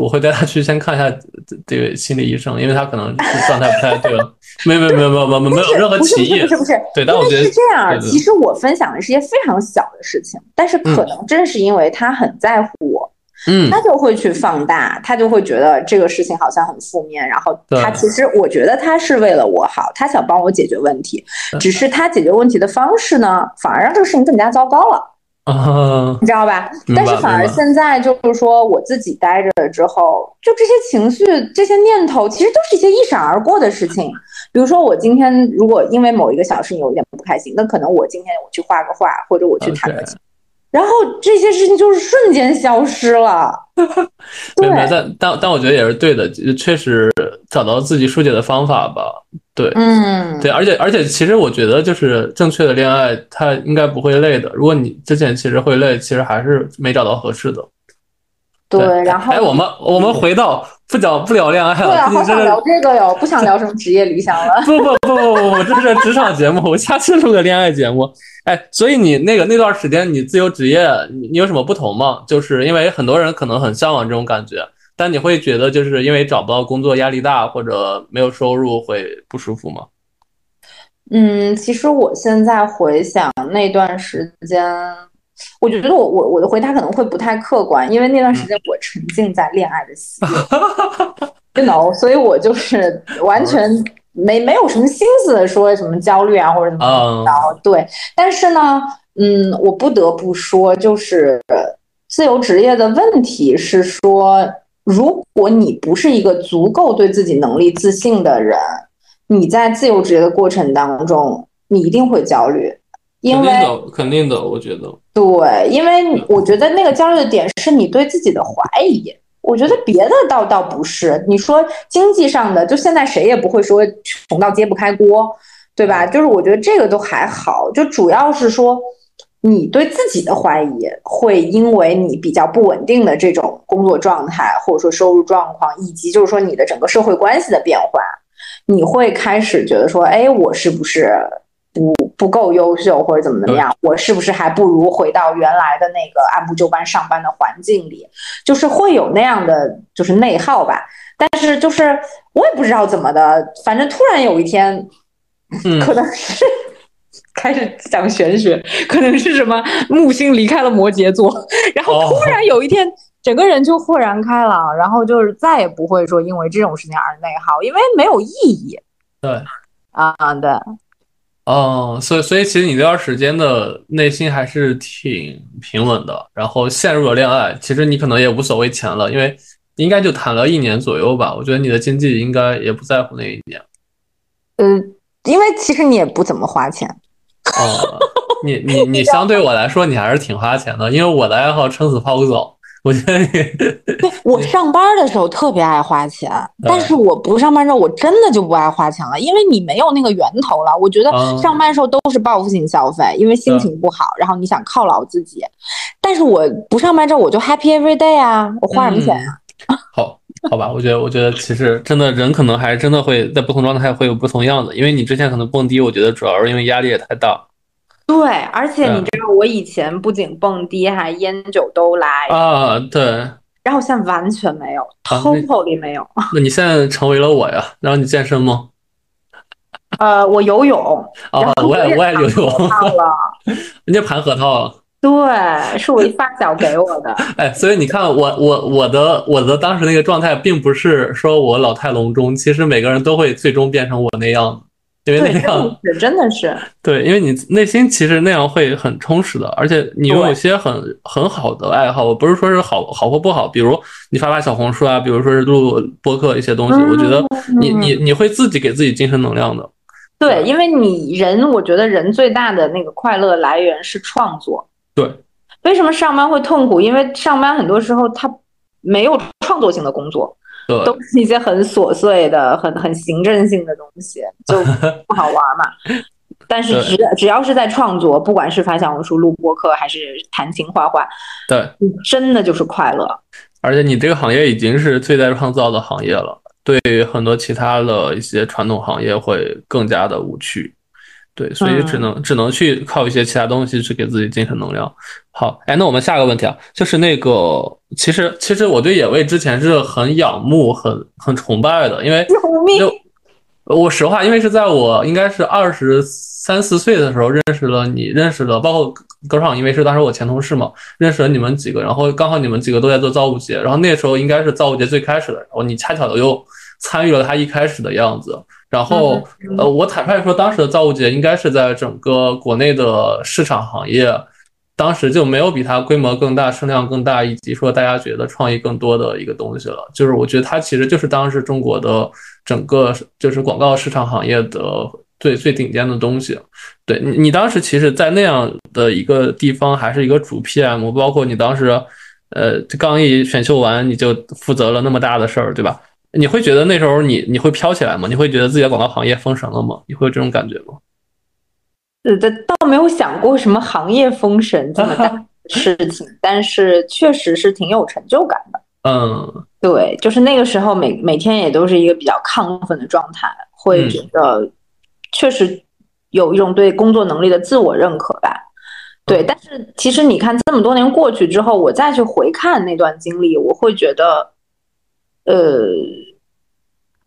Speaker 2: 我会带他去先看一下这这个心理医生，因为他可能是状态不太对了。没有没有没有没有没有没有任何
Speaker 3: 不是
Speaker 2: 歧义
Speaker 3: 不是不，是不是，
Speaker 2: 对，但我
Speaker 3: 因为
Speaker 2: 觉得
Speaker 3: 是这样，
Speaker 2: 对对
Speaker 3: 其实我分享的是一些非常小的事情，但是可能正是因为他很在乎我，
Speaker 2: 嗯。
Speaker 3: 他就会去放大，他就会觉得这个事情好像很负面，然后他其实我觉得他是为了我好，他想帮我解决问题，只是他解决问题的方式呢，反而让这个事情更加糟糕了。
Speaker 2: 啊，
Speaker 3: 你知道吧？但是反而现在就是说，我自己待着了之后，就这些情绪、这些念头，其实都是一些一闪而过的事情。比如说，我今天如果因为某一个小事情有一点不开心，那可能我今天我去画个画，或者我去弹个琴，然后这些事情就是瞬间消失了。<laughs> 对
Speaker 2: 但但但我觉得也是对的，确实找到自己疏解的方法吧。对，
Speaker 3: 嗯，
Speaker 2: 对，而且而且，其实我觉得就是正确的恋爱，它应该不会累的。如果你之前其实会累，其实还是没找到合适的。
Speaker 3: 对，然后
Speaker 2: 哎，我们我们回到不讲不聊恋爱
Speaker 3: 对啊，
Speaker 2: 了，
Speaker 3: 好想聊这个哟，不想聊什么职业理想了。
Speaker 2: 不不不不不，我这是职场节目，我下次录个恋爱节目。哎，所以你那个那段时间你自由职业，你你有什么不同吗？就是因为很多人可能很向往这种感觉，但你会觉得就是因为找不到工作压力大或者没有收入会不舒服吗？
Speaker 3: 嗯，其实我现在回想那段时间，我觉得我我我的回答可能会不太客观，因为那段时间我沉浸在恋爱的喜悦，<laughs> you know，所以我就是完全没没有什么心思说什么焦虑啊或者怎么
Speaker 2: 啊
Speaker 3: 着。对，但是呢，嗯，我不得不说，就是自由职业的问题是说，如果你不是一个足够对自己能力自信的人，你在自由职业的过程当中，你一定会焦虑，因为
Speaker 2: 肯定的，肯定的，我觉得。
Speaker 3: 对，因为我觉得那个焦虑的点是你对自己的怀疑。我觉得别的倒倒不是，你说经济上的，就现在谁也不会说穷到揭不开锅，对吧？就是我觉得这个都还好，就主要是说你对自己的怀疑，会因为你比较不稳定的这种工作状态，或者说收入状况，以及就是说你的整个社会关系的变化，你会开始觉得说，哎，我是不是？不不够优秀或者怎么怎么样，我是不是还不如回到原来的那个按部就班上班的环境里？就是会有那样的就是内耗吧。但是就是我也不知道怎么的，反正突然有一天，可能是开始讲玄学，可能是什么木星离开了摩羯座，<laughs> 然后突然有一天整个人就豁然开朗，然后就是再也不会说因为这种事情而内耗，因为没有意义。
Speaker 2: 对，
Speaker 3: 啊对。
Speaker 2: 哦，所以所以其实你这段时间的内心还是挺平稳的，然后陷入了恋爱，其实你可能也无所谓钱了，因为应该就谈了一年左右吧。我觉得你的经济应该也不在乎那一年。
Speaker 3: 嗯，因为其实你也不怎么花钱。
Speaker 2: 哦，你你你相对我来说你还是挺花钱的，因为我的爱好撑死泡个澡。我觉得，<laughs> 对
Speaker 3: 我上班的时候特别爱花钱，但是我不上班之后，我真的就不爱花钱了，因为你没有那个源头了。我觉得上班的时候都是报复性消费，因为心情不好，然后你想犒劳自己。但是我不上班之后，我就 happy every day 啊，我花什么钱呀？
Speaker 2: 好，好吧，我觉得，我觉得其实真的人可能还真的会在不同状态会有不同样子，因为你之前可能蹦迪，我觉得主要是因为压力也太大。
Speaker 3: 对，而且你知道，我以前不仅蹦迪，还烟酒都来
Speaker 2: 啊。对，
Speaker 3: 然后现在完全没有，totally 没有。
Speaker 2: 那你现在成为了我呀？然后你健身吗？
Speaker 3: 呃，我游泳。
Speaker 2: 啊，我也我也游泳。
Speaker 3: 了，
Speaker 2: 人家盘核桃了。
Speaker 3: 对，是我一发小给我的。
Speaker 2: 哎，所以你看，我我我的我的当时那个状态，并不是说我老态龙钟，其实每个人都会最终变成我那样。因为那样
Speaker 3: 是真的是 <laughs>
Speaker 2: 对，因为你内心其实那样会很充实的，而且你有一些很很好的爱好，我不是说是好好或不好，比如你发发小红书啊，比如说是录播客一些东西，我觉得你你你会自己给自己精神能量的。
Speaker 3: 对，因为你人，我觉得人最大的那个快乐来源是创作。
Speaker 2: 对，
Speaker 3: 为什么上班会痛苦？因为上班很多时候他没有创作性的工作。都是一些很琐碎的、很很行政性的东西，就 <laughs> 不好玩嘛。但是只只要是在创作，不管是发小红书、录播课，还是弹琴、画画，
Speaker 2: 对，
Speaker 3: 真的就是快乐。
Speaker 2: 而且你这个行业已经是最在创造的行业了，对于很多其他的一些传统行业会更加的无趣。对，所以只能只能去靠一些其他东西去给自己精神能量。好，哎，那我们下个问题啊，就是那个，其实其实我对野味之前是很仰慕、很很崇拜的，因为就我实话，因为是在我应该是二十三四岁的时候认识了你，认识了包括歌唱，因为是当时我前同事嘛，认识了你们几个，然后刚好你们几个都在做造物节，然后那时候应该是造物节最开始的，然后你恰巧的又参与了他一开始的样子。然后，呃，我坦率说，当时的造物节应该是在整个国内的市场行业，当时就没有比它规模更大、声量更大，以及说大家觉得创意更多的一个东西了。就是我觉得它其实就是当时中国的整个就是广告市场行业的最最顶尖的东西。对你，你当时其实，在那样的一个地方，还是一个主 PM，包括你当时，呃，刚一选秀完，你就负责了那么大的事儿，对吧？你会觉得那时候你你会飘起来吗？你会觉得自己的广告行业封神了吗？你会有这种感觉吗？
Speaker 3: 呃，倒没有想过什么行业封神这么大的事情，<laughs> 但是确实是挺有成就感的。
Speaker 2: 嗯，
Speaker 3: 对，就是那个时候每每天也都是一个比较亢奋的状态，会觉得确实有一种对工作能力的自我认可吧。对，但是其实你看这么多年过去之后，我再去回看那段经历，我会觉得。呃，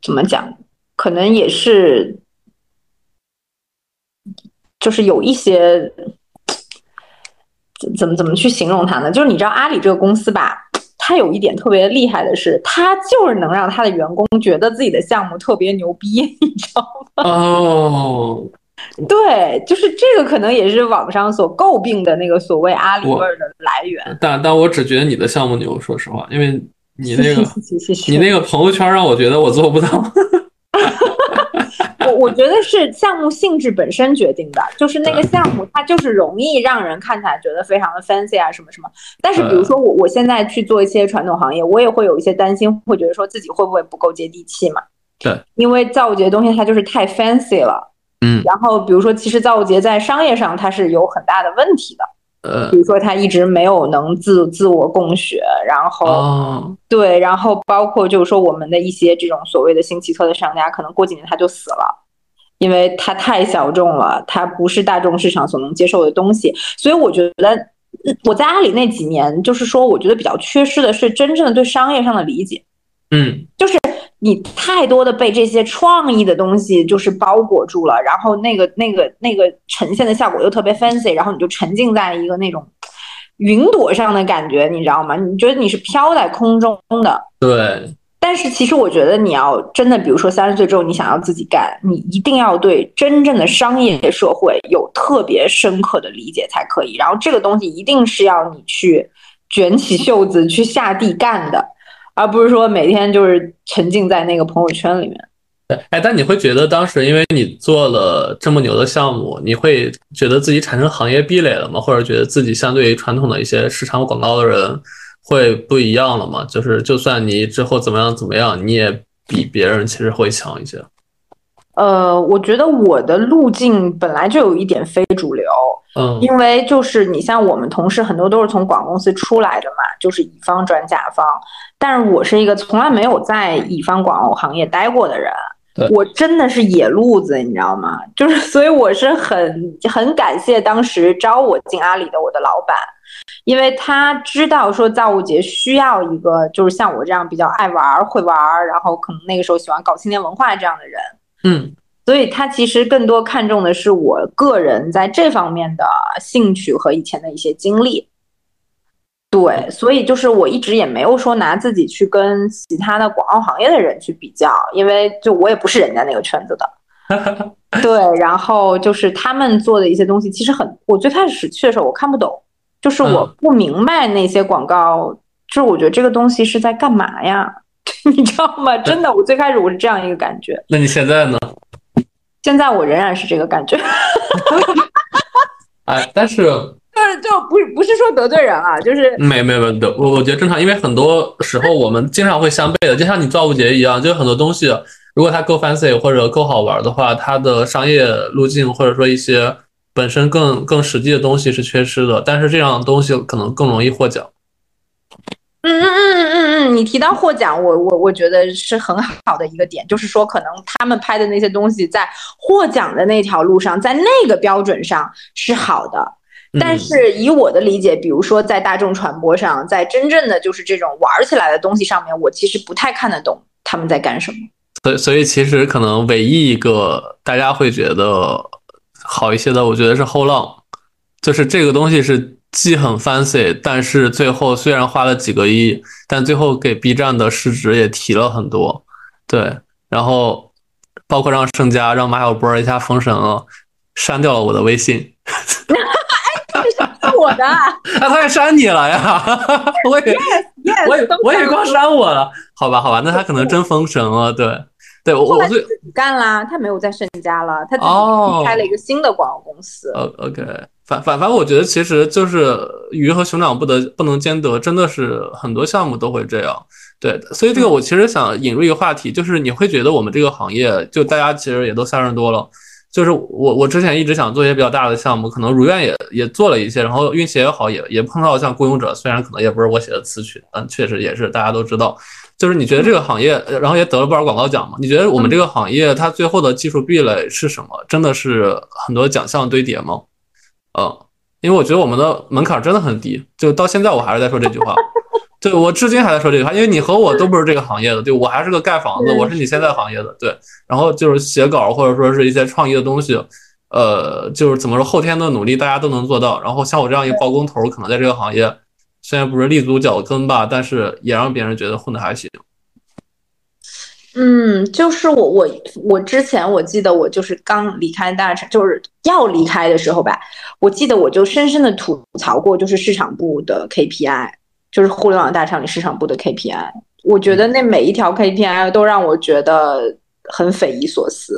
Speaker 3: 怎么讲？可能也是，就是有一些，怎怎么怎么去形容它呢？就是你知道阿里这个公司吧，它有一点特别厉害的是，它就是能让它的员工觉得自己的项目特别牛逼，你知道吗？
Speaker 2: 哦，<laughs>
Speaker 3: 对，就是这个可能也是网上所诟病的那个所谓阿里味儿的来源。
Speaker 2: 但但我只觉得你的项目牛，说实话，因为你那个 <laughs> 你那个朋友圈让我觉得我做不到。<laughs>
Speaker 3: 我我觉得是项目性质本身决定的，就是那个项目它就是容易让人看起来觉得非常的 fancy 啊什么什么。但是比如说我我现在去做一些传统行业，我也会有一些担心，会觉得说自己会不会不够接地气嘛？
Speaker 2: 对，
Speaker 3: 因为造物节的东西它就是太 fancy 了。
Speaker 2: 嗯，
Speaker 3: 然后比如说，其实造物节在商业上它是有很大的问题的。
Speaker 2: 呃
Speaker 3: 比，如说他一直没有能自自我供血，然后、
Speaker 2: 哦，
Speaker 3: 对，然后包括就是说我们的一些这种所谓的新奇特的商家，可能过几年他就死了，因为它太小众了，它不是大众市场所能接受的东西。所以我觉得嗯我在阿里那几年，就是说我觉得比较缺失的是真正的对商业上的理解。
Speaker 2: 嗯，就是
Speaker 3: 你太多的被这些创意的东西就是包裹住了，然后那个那个那个呈现的效果又特别 fancy，然后你就沉浸在一个那种云朵上的感觉，你知道吗？你觉得你是飘在空中的。
Speaker 2: 对，
Speaker 3: 但是其实我觉得你要真的，比如说三十岁之后你想要自己干，你一定要对真正的商业社会有特别深刻的理解才可以。然后这个东西一定是要你去卷起袖子去下地干的，而不是说每天就是沉浸在那个朋友圈里面。
Speaker 2: 对，哎，但你会觉得当时因为你做了这么牛的项目，你会觉得自己产生行业壁垒了吗？或者觉得自己相对于传统的一些市场广告的人会不一样了吗？就是就算你之后怎么样怎么样，你也比别人其实会强一些。
Speaker 3: 呃，我觉得我的路径本来就有一点非主流，
Speaker 2: 嗯
Speaker 3: 因为就是你像我们同事很多都是从广告公司出来的嘛，就是乙方转甲方，但是我是一个从来没有在乙方广告行业待过的人
Speaker 2: 对。
Speaker 3: 我真的是野路子，你知道吗？就是，所以我是很很感谢当时招我进阿里的我的老板，因为他知道说造物节需要一个就是像我这样比较爱玩儿、会玩儿，然后可能那个时候喜欢搞青年文化这样的人。
Speaker 2: 嗯
Speaker 3: 所以他其实更多看重的是我个人在这方面的兴趣和以前的一些经历。对，所以就是我一直也没有说拿自己去跟其他的广告行业的人去比较，因为就我也不是人家那个圈子的。<laughs> 对，然后就是他们做的一些东西，其实很，我最开始去的时候我看不懂，就是我
Speaker 2: 嗯
Speaker 3: 不明白那些广告，就是我觉得这个东西是在干嘛呀？<laughs> 你知道吗？真的，我最开始我是这样一个感觉。
Speaker 2: 那你现在呢？
Speaker 3: 现在我仍然是这个感觉，<laughs>
Speaker 2: 哎，但是 <laughs>
Speaker 3: 就是就不是不是说得罪人啊，就是
Speaker 2: 没没没的，我我觉得正常，因为很多时候我们经常会相悖的，就像你造物节一样，就很多东西，如果它够 fancy 或者够好玩的话，它的商业路径或者说一些本身更更实际的东西是缺失的，但是这样的东西可能更容易获奖。
Speaker 3: 嗯嗯嗯嗯嗯，你提到获奖，我我我觉得是很好的一个点，就是说可能他们拍的那些东西在获奖的那条路上，在那个标准上是好的。但
Speaker 2: 嗯
Speaker 3: 是以我的理解，比如说在大众传播上，在真正的就是这种玩起来的东西上面，我其实不太看得懂他们在干什么。
Speaker 2: 所以所以其实可能唯一一个大家会觉得好一些的，我觉得是后浪，就是这个东西是既很 fancy，但是最后虽然花了几个亿，但最后给 B 站的市值也提了很多，对，然后包括让盛佳、让马小波一下封神了，删掉了我的微信，<laughs>
Speaker 3: 是我的
Speaker 2: 啊，<laughs> 他也删你了呀，<laughs> 我以为
Speaker 3: ，yes，
Speaker 2: 我
Speaker 3: 也
Speaker 2: 我也光删我了，好吧好吧，那他可能真封神了，对。对我我最
Speaker 3: 自己干啦，他没有在盛家了，他自
Speaker 2: 哦
Speaker 3: 己开了一个新的广告公司。
Speaker 2: 呃，OK，反反反正我觉得其实就是鱼和熊掌不得不能兼得，真的是很多项目都会这样。对，所以这个我其实想引入一个话题，就是你会觉得我们这个行业，就大家其实也都三十多了，就是我我之前一直想做一些比较大的项目，可能如愿也也做了一些，然后运气也好，也也碰到像雇佣者，虽然可能也不是我写的词曲，但确实也是大家都知道。就是你觉得这个行业，呃然后也得了不少广告奖嘛？你觉得我们这个行业它最后的技术壁垒是什么？真的是很多奖项堆叠吗？嗯，因为我觉得我们的门槛真的很低，就到现在我还是在说这句话。<laughs> 对我至今还在说这句话，因为你和我都不是这个行业的，对我还是个盖房子，
Speaker 3: 嗯
Speaker 2: 我是你现在行业的，对。然后就是写稿或者说是一些创意的东西，呃，就是怎么说后天的努力大家都能做到。然后像我这样一个包工头，可能在这个行业虽然不是立足脚跟吧，但是也让别人觉得混的还行。
Speaker 3: 嗯，就是我我我之前我记得我就是刚离开大厂，就是要离开的时候吧，我记得我就深深的吐槽过，就是市场部的 KPI，就是互联网大厂里市场部的 KPI，我觉得那每一条 KPI 都让我觉得很匪夷所思。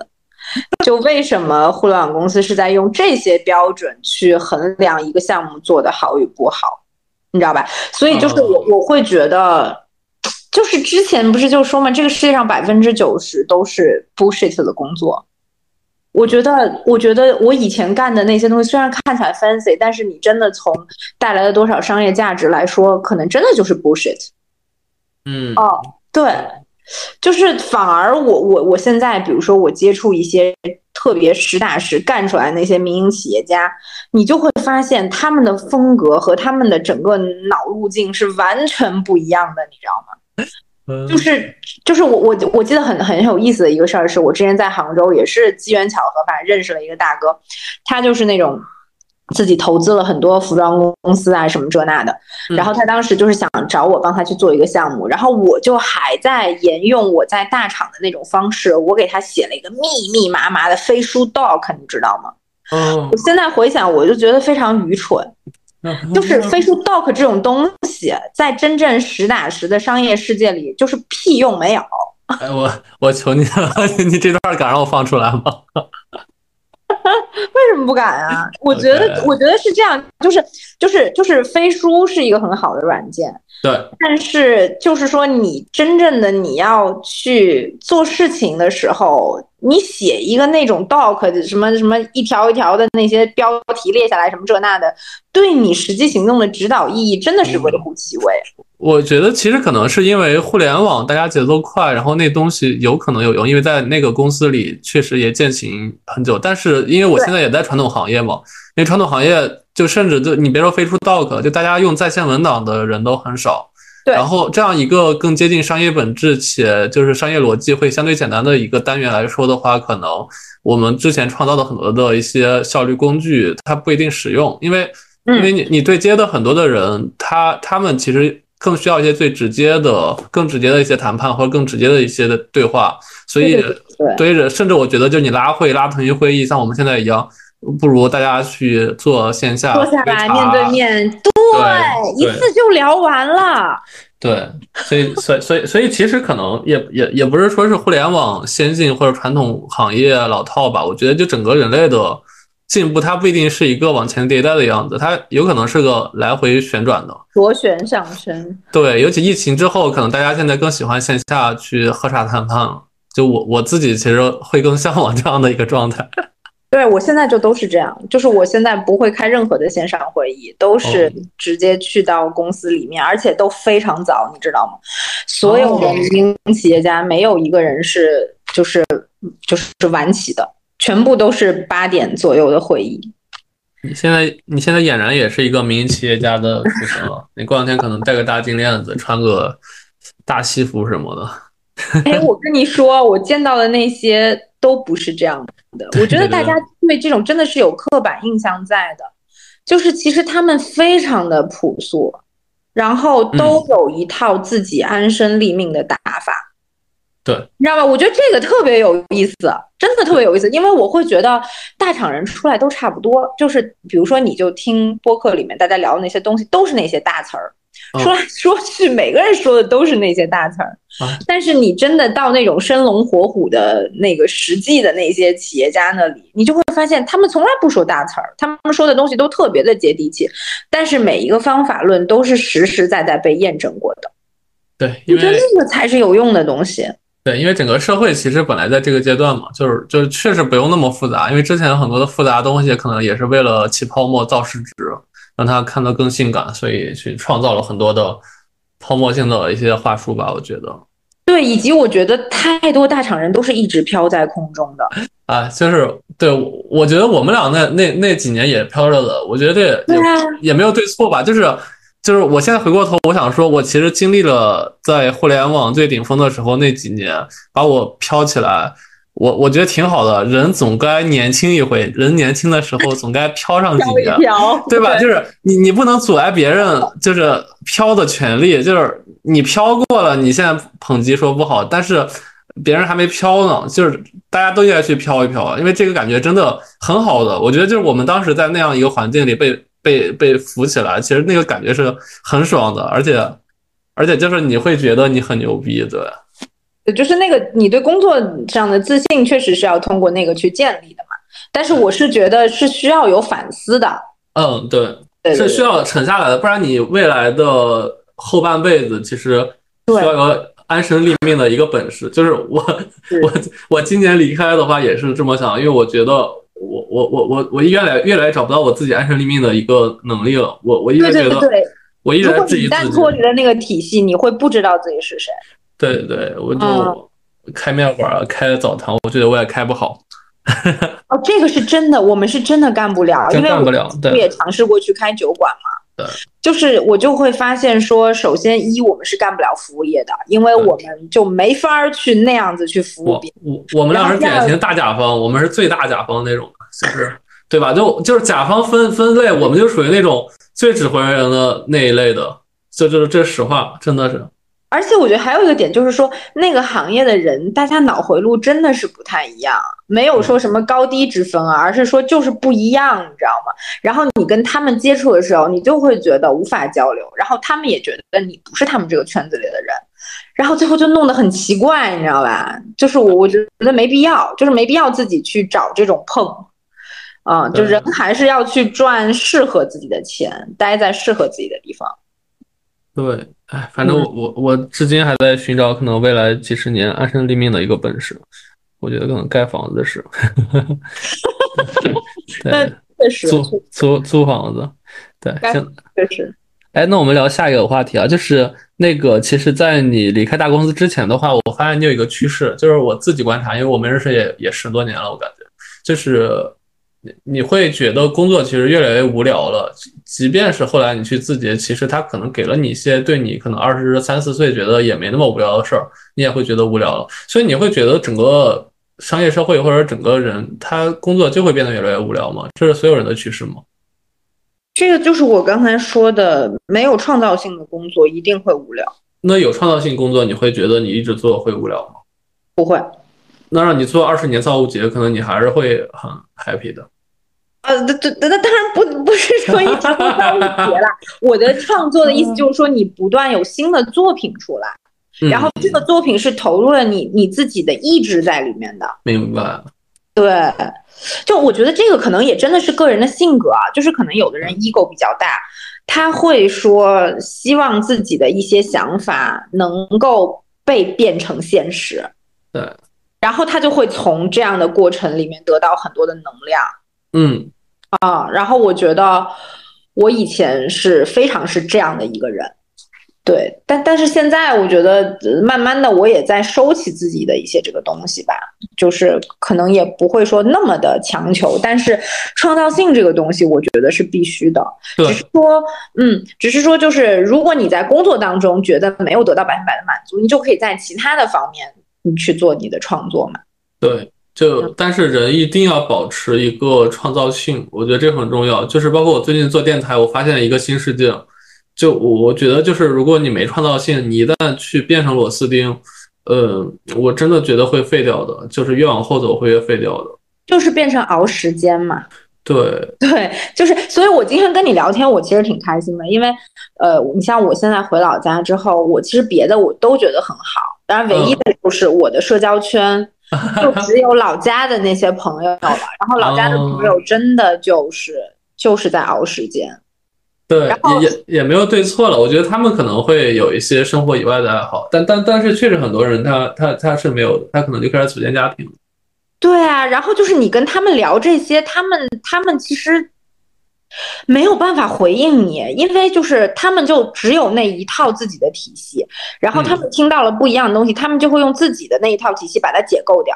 Speaker 3: 就为什么互联网公司是在用这些标准去衡量一个项目做得好与不好，你知道吧？所以就是我我会觉得。就是之前不是就说嘛，这个世界上百分之九十都是 bullshit 的工作。我觉得，我觉得我以前干的那些东西虽然看起来 fancy，但是你真的从带来了多少商业价值来说，可能真的就是 bullshit。
Speaker 2: 嗯，
Speaker 3: 哦，对，就是反而我我我现在，比如说我接触一些特别实打实干出来那些民营企业家，你就会发现他们的风格和他们的整个脑路径是完全不一样的，你知道吗？就是就是我我我记得很很有意思的一个事儿，是我之前在杭州也是机缘巧合，反正认识了一个大哥，他就是那种自己投资了很多服装公司啊什么这那的，然后他当时就是想找我帮他去做一个项目，然后我就还在沿用我在大厂的那种方式，我给他写了一个密密麻麻的飞书 doc，你知道吗？
Speaker 2: 嗯，
Speaker 3: 我现在回想，我就觉得非常愚蠢。就是飞书 doc 这种东西，在真正实打实的商业世界里，就是屁用没有。
Speaker 2: 哎，我我求你了，<laughs> 你这段敢让我放出来吗？<laughs>
Speaker 3: 为什么不敢啊？<laughs> 我觉得，我觉得是这样，就是就是就是飞书是一个很好的软件。
Speaker 2: 对，
Speaker 3: 但是就是说，你真正的你要去做事情的时候，你写一个那种 doc 什么什么一条一条的那些标题列下来什么这那的，对你实际行动的指导意义真的是微乎其微。
Speaker 2: 我觉得其实可能是因为互联网大家节奏快，然后那东西有可能有用，因为在那个公司里确实也践行很久。但是因为我现在也在传统行业嘛，因为传统行业。就甚至就你别说飞出 doc，就大家用在线文档的人都很少。
Speaker 3: 对。
Speaker 2: 然后这样一个更接近商业本质且就是商业逻辑会相对简单的一个单元来说的话，可能我们之前创造的很多的一些效率工具，它不一定实用，因为因为你你对接的很多的人，他他们其实更需要一些最直接的、更直接的一些谈判或者更直接的一些的对话。所以
Speaker 3: 对
Speaker 2: 着甚至我觉得，就你拉会拉腾讯会议，像我们现在一样。不如大家去做线下，
Speaker 3: 坐下来面对面，对，一次就聊完了。
Speaker 2: 对，所以，所以，所以，所以，其实可能也也也不是说是互联网先进或者传统行业老套吧。我觉得就整个人类的进步，它不一定是一个往前迭代的样子，它有可能是个来回旋转的
Speaker 3: 螺旋上升。
Speaker 2: 对，尤其疫情之后，可能大家现在更喜欢线下去喝茶谈判了。就我我自己其实会更向往这样的一个状态。<laughs>
Speaker 3: 对，我现在就都是这样，就是我现在不会开任何的线上会议，都是直接去到公司里面，而且都非常早，你知道吗？所有的民营企业家没有一个人是就是就是晚起的，全部都是八点左右的会议。
Speaker 2: 你现在你现在俨然也是一个民营企业家的出身了，你过两天可能戴个大金链子，穿个大西服什么的。
Speaker 3: 哎，我跟你说，我见到的那些都不是这样的。我觉得大家对这种真的是有刻板印象在的，就是其实他们非常的朴素，然后都有一套自己安身立命的打法。
Speaker 2: 对，
Speaker 3: 你知道吧？我觉得这个特别有意思，真的特别有意思，因为我会觉得大厂人出来都差不多，就是比如说，你就听播客里面大家聊的那些东西，都是那些大词儿。说来 <laughs> 说去，每个人说的都是那些大词儿，但是你真的到那种生龙活虎的那个实际的那些企业家那里，你就会发现他们从来不说大词儿，他们说的东西都特别的接地气，但是每一个方法论都是实实在在被验证过的。
Speaker 2: 对，
Speaker 3: 我觉得那个才是有用的东西。
Speaker 2: 对，因为整个社会其实本来在这个阶段嘛，就是就是确实不用那么复杂，因为之前很多的复杂东西可能也是为了起泡沫造市值。让它看得更性感，所以去创造了很多的泡沫性的一些话术吧。我觉得，
Speaker 3: 对，以及我觉得太多大厂人都是一直飘在空中的 <laughs>
Speaker 2: 啊，就是对，我觉得我们俩那那那几年也飘着的。我觉得这也也没有对错吧，就是就是我现在回过头，我想说，我其实经历了在互联网最顶峰的时候那几年，把我飘起来。我我觉得挺好的，人总该年轻一回，人年轻的时候总该飘上几年，对吧？就是你你不能阻碍别人就是飘的权利，就是你飘过了，你现在捧击说不好，但是别人还没飘呢，就是大家都应该去飘一飘，因为这个感觉真的很好的。我觉得就是我们当时在那样一个环境里被被被扶起来，其实那个感觉是很爽的，而且而且就是你会觉得你很牛逼，对，
Speaker 3: 就是那个你对工作上的自信，确实是要通过那个去建立的嘛。但是我是觉得是需要有反思的，
Speaker 2: 嗯，对，
Speaker 3: 对对
Speaker 2: 是需要沉下来的，不然你未来的后半辈子其实需要有安身立命的一个本事。就是我我我今年离开的话也是这么想，因为我觉得我我我我我越来越来越找不到我自己安身立命的一个能力了。我我一
Speaker 3: 对
Speaker 2: 直觉得。我一直在质疑自己。
Speaker 3: 旦脱离了那个体系，你会不知道自己是谁。
Speaker 2: 对对，我
Speaker 3: 嗯
Speaker 2: 就开面馆儿、开澡堂，我觉得我也开不好，
Speaker 3: 哦，这个是真的，我们是真的干不了，<laughs> 因为我
Speaker 2: 真干不了。
Speaker 3: 我
Speaker 2: 对
Speaker 3: 也尝试过去开酒馆嘛。
Speaker 2: 对，
Speaker 3: 就是我就会发现说，首先一我们是干不了服务业的，因为我们就没法儿去那样子去服务
Speaker 2: 我
Speaker 3: 别人。
Speaker 2: 我我们俩是典型大甲方，我们是最大甲方那种，就是对吧？就就是甲方分分类，我们就属于那种最指挥人的那一类的，这就是这实话，真的是。
Speaker 3: 而且我觉得还有一个点就是说，那个行业的人，大家脑回路真的是不太一样，没有说什么高低之分啊，而是说就是不一样，你知道吗？然后你跟他们接触的时候，你就会觉得无法交流，然后他们也觉得你不是他们这个圈子里的人，然后最后就弄得很奇怪，你知道吧？就是我我觉得没必要，就是没必要自己去找这种碰。啊、就
Speaker 2: 对
Speaker 3: 人还是要去赚适合自己的钱，待在适合自己的地方。
Speaker 2: 对，哎，反正我我我至今还在寻找可能未来几十年安身立命的一个本事。我觉得可能盖房子是，<laughs>
Speaker 3: 那
Speaker 2: 对，
Speaker 3: 确实，
Speaker 2: 租租租房子，对，行，
Speaker 3: 确实，
Speaker 2: 哎，那我们聊下一个话题啊，就是那个，其实，在你离开大公司之前的话，我发现你有一个趋势，就是我自己观察，因为我们认识也也十多年了，我感觉，就是你你会觉得工作其实越来越无聊了，即便是后来你去字节，其实他可能给了你一些对你可能二十三四岁觉得也没那么无聊的事儿，你也会觉得无聊了，所以你会觉得整个商业社会或者整个人他工作就会变得越来越无聊吗？这是所有人的趋势吗？
Speaker 3: 这个就是我刚才说的，没有创造性的工作一定会无聊，
Speaker 2: 那有创造性工作，你会觉得你一直做会无聊吗？
Speaker 3: 不会。
Speaker 2: 那让你做二十年造物节，可能你还是会很 happy 的。
Speaker 3: 呃，对对，那当然不不是说一直做造物节了。我的创作的意思就是说，你不断有新的作品出来，
Speaker 2: 嗯、
Speaker 3: 然后这个作品是投入了你你自己的意志在里面的。
Speaker 2: 明白。
Speaker 3: 对，就我觉得这个可能也真的是个人的性格啊，就是可能有的人 ego 比较大，他会说希望自己的一些想法能够被变成现实。
Speaker 2: 对。
Speaker 3: 然后他就会从这样的过程里面得到很多的能量。
Speaker 2: 嗯。
Speaker 3: 啊，然后我觉得我以前是非常是这样的一个人，对，但但是现在我觉得呃慢慢的我也在收起自己的一些这个东西吧，就是可能也不会说那么的强求，但是创造性这个东西我觉得是必须的，
Speaker 2: 对
Speaker 3: 只是说，嗯，只是说就是如果你在工作当中觉得没有得到百分百的满足，你就可以在其他的方面你去做你的创作嘛。
Speaker 2: 对，就但是人一定要保持一个创造性，我觉得这很重要。就是包括我最近做电台，我发现一个新世界。就我我觉得就是如果你没创造性，你一旦去变成螺丝钉，呃，我真的觉得会废掉的。就是越往后走会越废掉的。
Speaker 3: 就是变成熬时间嘛。
Speaker 2: 对 <laughs>
Speaker 3: 对，就是，所以我今天跟你聊天，我其实挺开心的，因为，呃，你像我现在回老家之后，我其实别的我都觉得很好，当然唯一的就是我的社交圈就只有老家的那些朋友了，然后老家的朋友真的就是就是在熬时间。
Speaker 2: 对，也也也没有对错了。我觉得他们可能会有一些生活以外的爱好，但但但是确实很多人他他他是没有的，他可能就开始组建家庭。
Speaker 3: 对啊，然后就是你跟他们聊这些，他们他们其实没有办法回应你，因为就是他们就只有那一套自己的体系，然后他们听到了不一样的东西，他们就会用自己的那一套体系把它解构掉，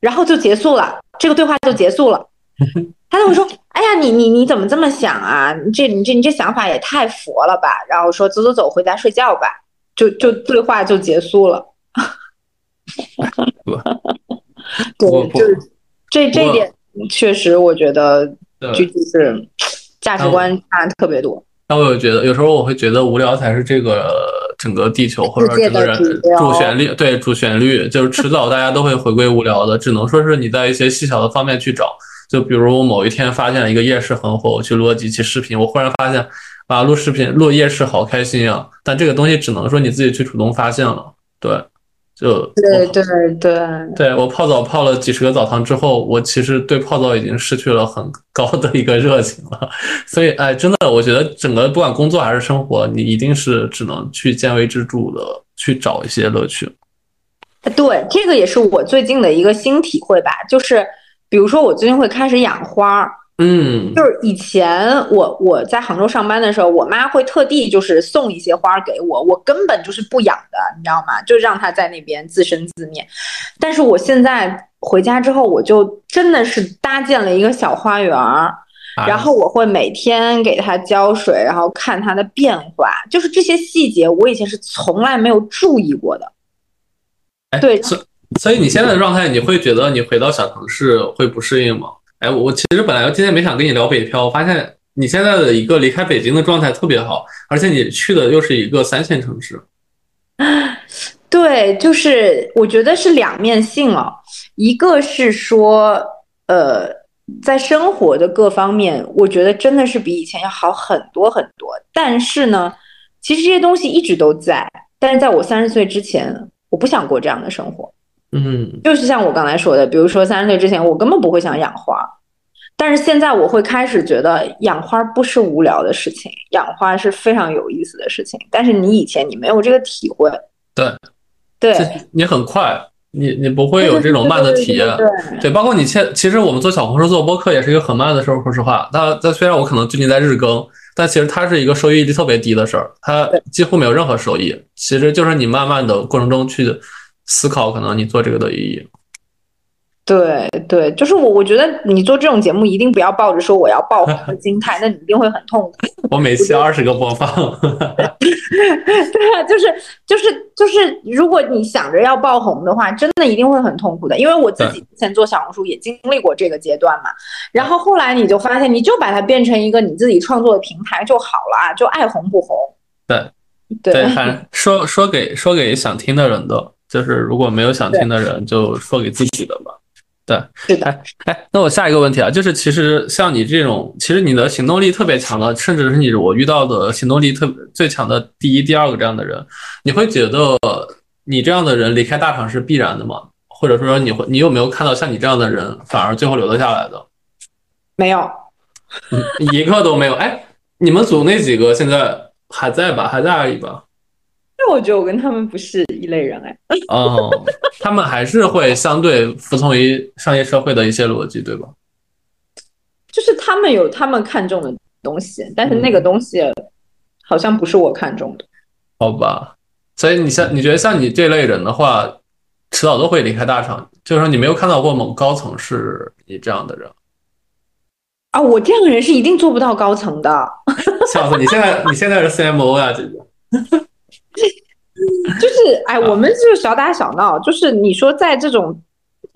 Speaker 3: 然后就结束了，这个对话就结束了。<laughs> 他就会说：“哎呀，你你你怎么这么想啊？你这你这你这想法也太佛了吧？”然后说：“走走走，回家睡觉吧。”就就对话就结束了。<laughs> <laughs> 对，就是这这点确实，我觉得就就是价值观差特别多。
Speaker 2: 但我有觉得，有时候我会觉得无聊才是这个整个地球或者整个人
Speaker 3: 的主
Speaker 2: 旋律，对主旋律，就是迟早大家都会回归无聊的，只能说是你在一些细小的方面去找。就比如我某一天发现了一个夜市很火，我去录了几期视频，我忽然发现啊，录视频录夜市好开心啊！但这个东西只能说你自己去主动发现了，对，就
Speaker 3: 对对对，
Speaker 2: 对我泡澡泡了几十个澡堂之后，我其实对泡澡已经失去了很高的一个热情了。所以，哎，真的，我觉得整个不管工作还是生活，你一定是只能去见微知著的去找一些乐趣。
Speaker 3: 对，这个也是我最近的一个新体会吧，就是比如说我最近会开始养花儿，
Speaker 2: 嗯
Speaker 3: 就是以前我我在杭州上班的时候，我妈会特地就是送一些花儿给我，我根本就是不养的，你知道吗？就让它在那边自生自灭。但是我现在回家之后，我就真的是搭建了一个小花园儿，
Speaker 2: 啊
Speaker 3: 然后我会每天给它浇水，然后看它的变化，就是这些细节我以前是从来没有注意过的。
Speaker 2: 哎
Speaker 3: 对
Speaker 2: 所所以你现在的状态，你会觉得你回到小城市会不适应吗？哎，我其实本来今天没想跟你聊北漂，我发现你现在的一个离开北京的状态特别好，而且你去的又是一个三线城市。<laughs>
Speaker 3: 对，就是我觉得是两面性哦，一个是说，呃，在生活的各方面，我觉得真的是比以前要好很多很多。但是呢，其实这些东西一直都在，但是在我三十岁之前，我不想过这样的生活。
Speaker 2: 嗯
Speaker 3: 就是像我刚才说的，比如说三十岁之前，我根本不会想养花，但是现在我会开始觉得养花不是无聊的事情，养花是非常有意思的事情。但是你以前你没有这个体会，
Speaker 2: 对，
Speaker 3: 对，
Speaker 2: 你很快，你你不会有这种慢的体验。
Speaker 3: 对对对
Speaker 2: 对，包括你现，其实我们做小红书做播客也是一个很慢的事儿。说实话，它它虽然我可能最近在日更，但其实它是一个收益率特别低的事儿，它几乎没有任何收益。其实就是你慢慢的过程中去思考，可能你做这个的意义。
Speaker 3: 对对，就是我我觉得你做这种节目一定不要抱着说我要爆红的心态，<laughs> 那你一定会很痛苦。
Speaker 2: 我每期二十个播放，<laughs>
Speaker 3: 对啊，就是就是就是，如果你想着要爆红的话，真的一定会很痛苦的。因为我自己之前做小红书也经历过这个阶段嘛，然后后来你就发现，你就把它变成一个你自己创作的平台就好了啊，就爱红不红。
Speaker 2: 对
Speaker 3: 对
Speaker 2: 对，反正说说给说给想听的人的，就是如果没有想听的人，就说给自己的吧。对，
Speaker 3: 是的，
Speaker 2: 哎，那我下一个问题啊，就是其实像你这种，其实你的行动力特别强的，甚至是你我遇到的行动力特最强的第一、第二个这样的人，你会觉得你这样的人离开大厂是必然的吗？或者说你会，你有没有看到像你这样的人反而最后留得下来的？
Speaker 3: 没有，
Speaker 2: 嗯一个都没有。哎，你们组那几个现在还在吧？还在而已吧？
Speaker 3: 我觉得我跟他们不是一类人哎。
Speaker 2: 哦，他们还是会相对服从于商业社会的一些逻辑，对吧？
Speaker 3: 就是他们有他们看重的东西，但是那个东西好像不是我看重的。
Speaker 2: 好吧，所以你像你觉得像你这类人的话，迟早都会离开大厂。就是说，你没有看到过某高层是你这样的人。
Speaker 3: 啊，我这样的人是一定做不到高层的。<laughs>
Speaker 2: 笑死！你现在你现在是 CMO 呀，这个。<laughs>
Speaker 3: 就是哎，我们就是小打小闹，就是你说在这种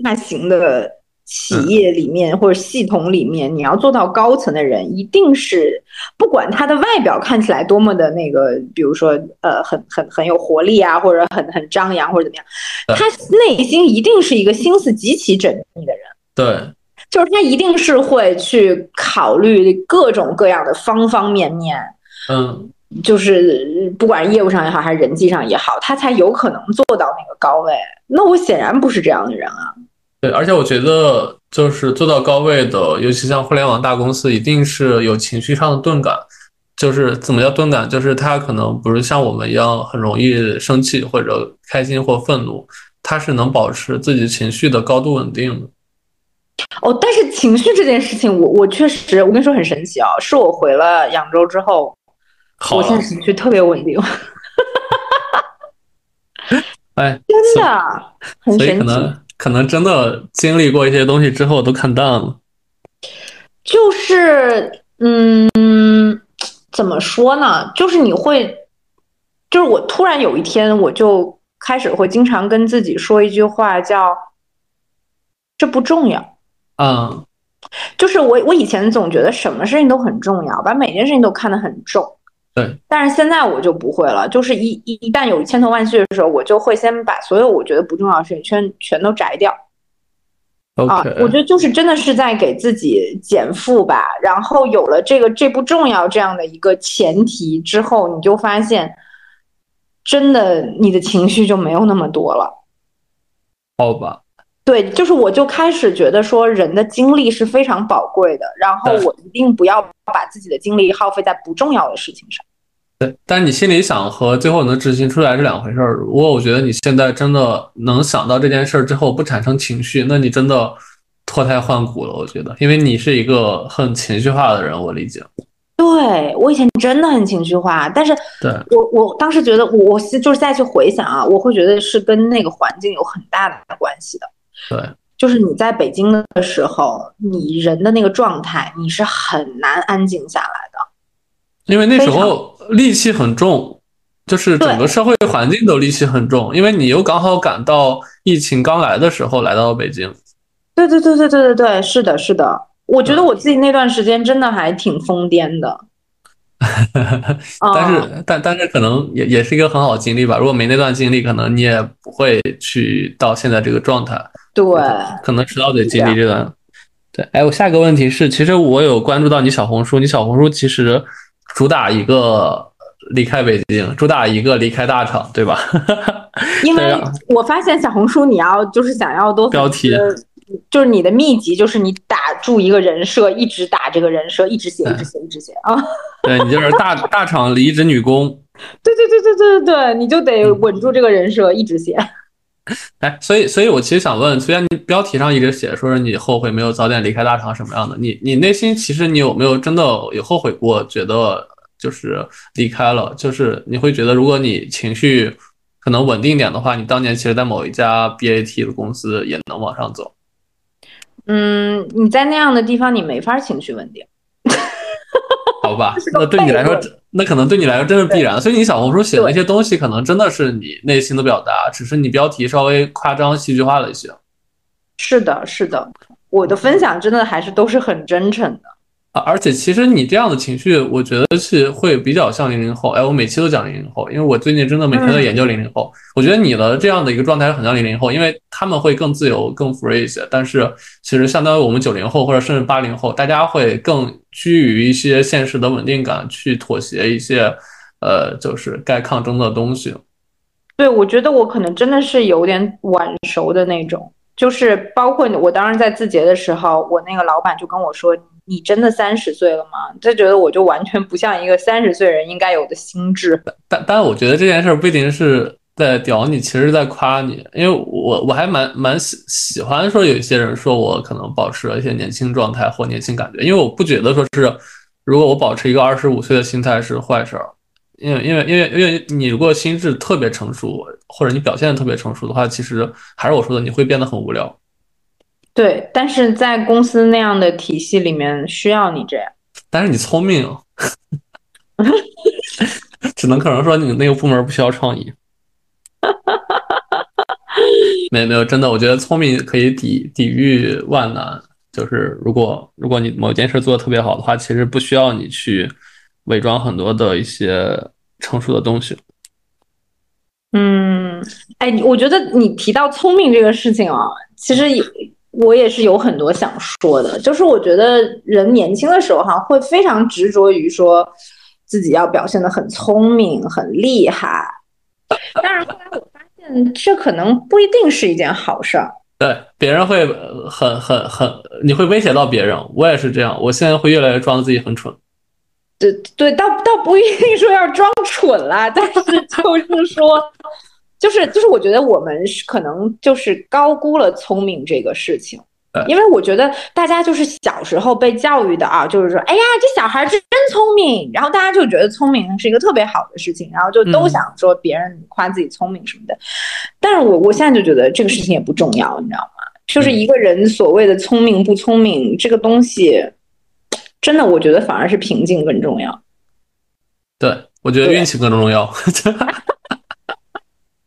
Speaker 3: 大型的企业里面或者系统里面，你要做到高层的人，一定是不管他的外表看起来多么的那个，比如说呃很很很有活力啊，或者很很张扬或者怎么样，他内心一定是一个心思极其缜密的人。
Speaker 2: 对，
Speaker 3: 就是他一定是会去考虑各种各样的方方面面，
Speaker 2: 嗯，
Speaker 3: 就是不管业务上也好，还是人际上也好，他才有可能做到那个高位。那我显然不是这样的人啊。
Speaker 2: 对，而且我觉得就是做到高位的，尤其像互联网大公司，一定是有情绪上的钝感。就是怎么叫钝感？就是他可能不是像我们一样很容易生气或者开心或愤怒，他是能保持自己情绪的高度稳定的。
Speaker 3: 哦，但是情绪这件事情，我我确实，我跟你说很神奇啊、是我回了扬州之后，
Speaker 2: 好
Speaker 3: 我现在，情绪特别稳定，<laughs>
Speaker 2: 哎，
Speaker 3: 真的很神奇。
Speaker 2: 可能可能真的经历过一些东西之后都看淡了。
Speaker 3: 就是嗯，怎么说呢？就是你会，就是我突然有一天，我就开始会经常跟自己说一句话，叫“这不重要”。
Speaker 2: 嗯，
Speaker 3: 就是我我以前总觉得什么事情都很重要，把每件事情都看得很重，
Speaker 2: 对，
Speaker 3: 但是现在我就不会了，就是一一一旦有千头万绪的时候，我就会先把所有我觉得不重要的事情全全都摘掉。啊
Speaker 2: OK，，
Speaker 3: 我觉得就是真的是在给自己减负吧。然后有了这个这不重要这样的一个前提之后，你就发现，真的你的情绪就没有那么多了。
Speaker 2: 好吧，
Speaker 3: 对，就是我就开始觉得说，人的精力是非常宝贵的，然后我一定不要把自己的精力耗费在不重要的事情上。
Speaker 2: 对，但是你心里想和最后能执行出来是两回事儿。如果我觉得你现在真的能想到这件事儿之后不产生情绪，那你真的脱胎换骨了。我觉得，因为你是一个很情绪化的人，我理解。
Speaker 3: 对我以前真的很情绪化，但是
Speaker 2: 对，
Speaker 3: 我我当时觉得我我就是再去回想啊，我会觉得是跟那个环境有很大的关系的。
Speaker 2: 对，
Speaker 3: 就是你在北京的时候，你人的那个状态，你是很难安静下来的。
Speaker 2: 因为那时候戾气很重，就是整个社会环境都戾气很重。因为你又刚好赶到疫情刚来的时候来到了北京。
Speaker 3: 对对对对对对对，是的，是的。我觉得我自己那段时间真的还挺疯癫的。<laughs>
Speaker 2: 但
Speaker 3: 嗯
Speaker 2: 是，但但是可能也也是一个很好的经历吧。如果没那段经历，可能你也不会去到现在这个状态。
Speaker 3: 对，
Speaker 2: 可能迟早得经历这段。对，哎，我下一个问题是，其实我有关注到你小红书，你小红书其实主打一个离开北京，主打一个离开大厂，对吧？<laughs>
Speaker 3: 因为我发现小红书你要就是想要多
Speaker 2: 标题
Speaker 3: 丝就是你的秘籍就是你打住一个人设，一直打这个人设，一直写，
Speaker 2: 嗯
Speaker 3: 一直写，一直写啊。<laughs>
Speaker 2: 对你就是大大厂离职女工。<laughs>
Speaker 3: 对对对对对对对，你就得稳住这个人设，一直写。
Speaker 2: 哎，所以，所以我其实想问，虽然你标题上一直写说是你后悔没有早点离开大厂什么样的，你你内心其实你有没有真的有后悔过？觉得就是离开了，就是你会觉得，如果你情绪可能稳定一点的话，你当年其实在某一家 BAT 的公司也能往上走。
Speaker 3: 嗯，你在那样的地方，你没法情绪稳定。<laughs>
Speaker 2: 好吧那对你来说，那可能对你来说真是必然。所以你小红书写的那些东西，可能真的是你内心的表达，只是你标题稍微夸张戏剧化了一些。
Speaker 3: 是的，是的，我的分享真的还是都是很真诚的。
Speaker 2: 啊，而且其实你这样的情绪，我觉得是会比较像零零后。哎，我每期都讲零零后，因为我最近真的每天在研究零零后。我觉得你的这样的一个状态很像零零后，因为他们会更自由、更 free 一些。但是其实相当于我们九零后或者甚至八零后，大家会更居于一些现实的稳定感，去妥协一些呃，就是该抗争的东西。
Speaker 3: 对，我觉得我可能真的是有点晚熟的那种，就是包括我当时在字节的时候，我那个老板就跟我说：“你真的三十岁了吗？”就觉得我就完全不像一个三十岁人应该有的心智。
Speaker 2: 但但我觉得这件事儿不一定是在屌你，其实在夸你，因为我我还蛮蛮喜喜欢说有一些人说我可能保持了一些年轻状态或年轻感觉，因为我不觉得说是如果我保持一个二十五岁的心态是坏事儿，因为因为因为因为你如果心智特别成熟，或者你表现的特别成熟的话，其实还是我说的，你会变得很无聊。
Speaker 3: 对，但是在公司那样的体系里面，需要你这样。
Speaker 2: 但是你聪明，<laughs> 只能可能说你那个部门不需要创意。没有没有，真的，我觉得聪明可以抵抵御万难。就是如果如果你某件事做的特别好的话，其实不需要你去伪装很多的一些成熟的东西。
Speaker 3: 嗯，哎，我觉得你提到聪明这个事情啊，其实也我也是有很多想说的。就是我觉得人年轻的时候哈，会非常执着于说自己要表现的很聪明、很厉害。但是后来我发现，这可能不一定是一件好事儿。
Speaker 2: 对，别人会呃很很很，你会威胁到别人。我也是这样，我现在会越来越装自己很蠢。
Speaker 3: 对对，倒倒不一定说要装蠢啦，但是就是说，就是就是，我觉得我们是可能就是高估了聪明这个事情。因为我觉得大家就是小时候被教育的啊，就是说，哎呀，这小孩真聪明，然后大家就觉得聪明是一个特别好的事情，然后就都
Speaker 2: 嗯
Speaker 3: 想说别人夸自己聪明什么的。但是我我现在就觉得这个事情也不重要，你知道吗？就是一个人所谓的聪明不聪明这个东西，真的我觉得反而是平静更重要。
Speaker 2: 对，我觉得运气更重要。<laughs>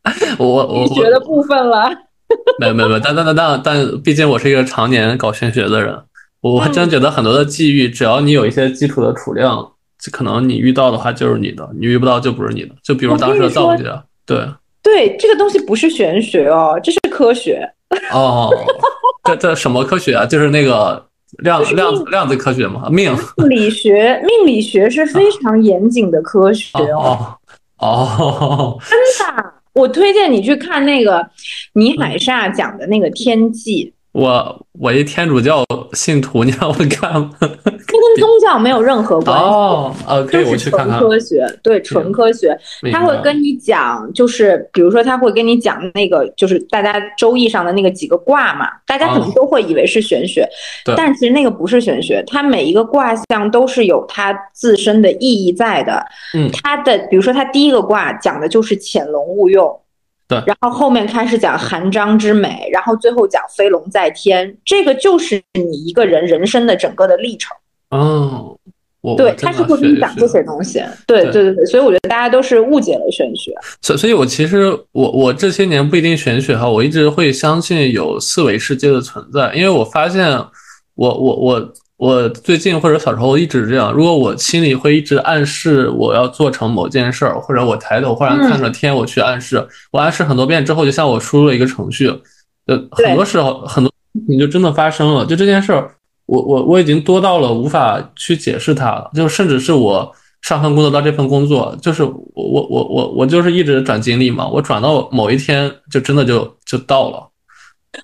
Speaker 2: <laughs> 我我我
Speaker 3: 学的部分了。<laughs>
Speaker 2: 没有没有没有，但但但但但，毕竟我是一个常年搞玄学的人，我
Speaker 3: 嗯
Speaker 2: 真觉得很多的际遇，只要你有一些基础的储量，可能你遇到的话就是你的，你遇不到就不是你的。就比如当时的造物节，对
Speaker 3: 对，这个东西不是玄学哦，这是科学。
Speaker 2: 哦，这这什么科学啊？就是那个量量子量子科学嘛，命
Speaker 3: 理学，命理学是非常严谨的科学
Speaker 2: 哦哦，<laughs>
Speaker 3: 真的，我推荐你去看那个倪海厦讲的那个天际。
Speaker 2: 我我一天主教信徒，你 <laughs> 让我看吗？它
Speaker 3: 跟宗教没有任何关系
Speaker 2: 哦。呃，可以我去看看。
Speaker 3: 纯科学，对，纯科学，他会跟你讲，就是比如说他会跟你讲那个，就是大家周易上的那个几个卦嘛，大家可能都会以为是玄学，但其实那个不是玄学，它每一个卦象都是有它自身的意义在的。
Speaker 2: 嗯，
Speaker 3: 它的比如说它第一个卦讲的就是潜龙勿用。
Speaker 2: 对，
Speaker 3: 然后后面开始讲韩章之美，然后最后讲飞龙在天，这个就是你一个人人生的整个的历程。
Speaker 2: 哦，我
Speaker 3: 对，他是会给你讲这些东西。对对对对，所以我觉得大家都是误解了玄学。
Speaker 2: 所所以，我其实我我这些年不一定玄学哈，我一直会相信有四维世界的存在，因为我发现我我我。我最近或者小时候一直这样，如果我心里会一直暗示我要做成某件事儿，或者我抬头忽然看着天，我去暗示，我暗示很多遍之后，就像我输入了一个程序，呃，很多时候很多你就真的发生了。就这件事儿，我我我已经多到了无法去解释它了。就甚至是我上份工作到这份工作，就是我我我我我就是一直转经历嘛，我转到某一天就真的就就到了，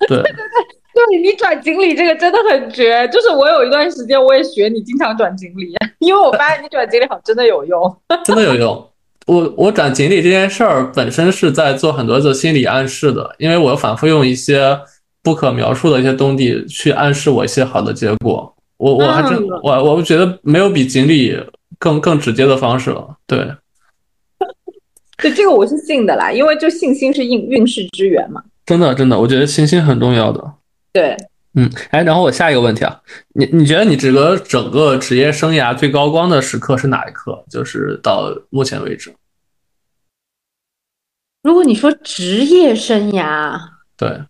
Speaker 2: 对 <laughs> 对
Speaker 3: 你转锦鲤这个真的很绝，就是我有一段时间我也学你经常转锦鲤，<laughs> 因为我发现你转锦鲤好像真的有用，<laughs>
Speaker 2: 真的有用。我我转锦鲤这件事儿本身是在做很多的心理暗示的，因为我反复用一些不可描述的一些东西去暗示我一些好的结果。我我还真我我觉得没有比锦鲤更更直接的方式了。对，<laughs>
Speaker 3: 对这个我是信的啦，因为就信心是运运势之源嘛。
Speaker 2: 真的真的，我觉得信心很重要的。
Speaker 3: 对，
Speaker 2: 嗯，哎，然后我下一个问题啊，你你觉得你这个整个职业生涯最高光的时刻是哪一刻？就是到目前为止。
Speaker 3: 如果你说职业生涯，
Speaker 2: 对，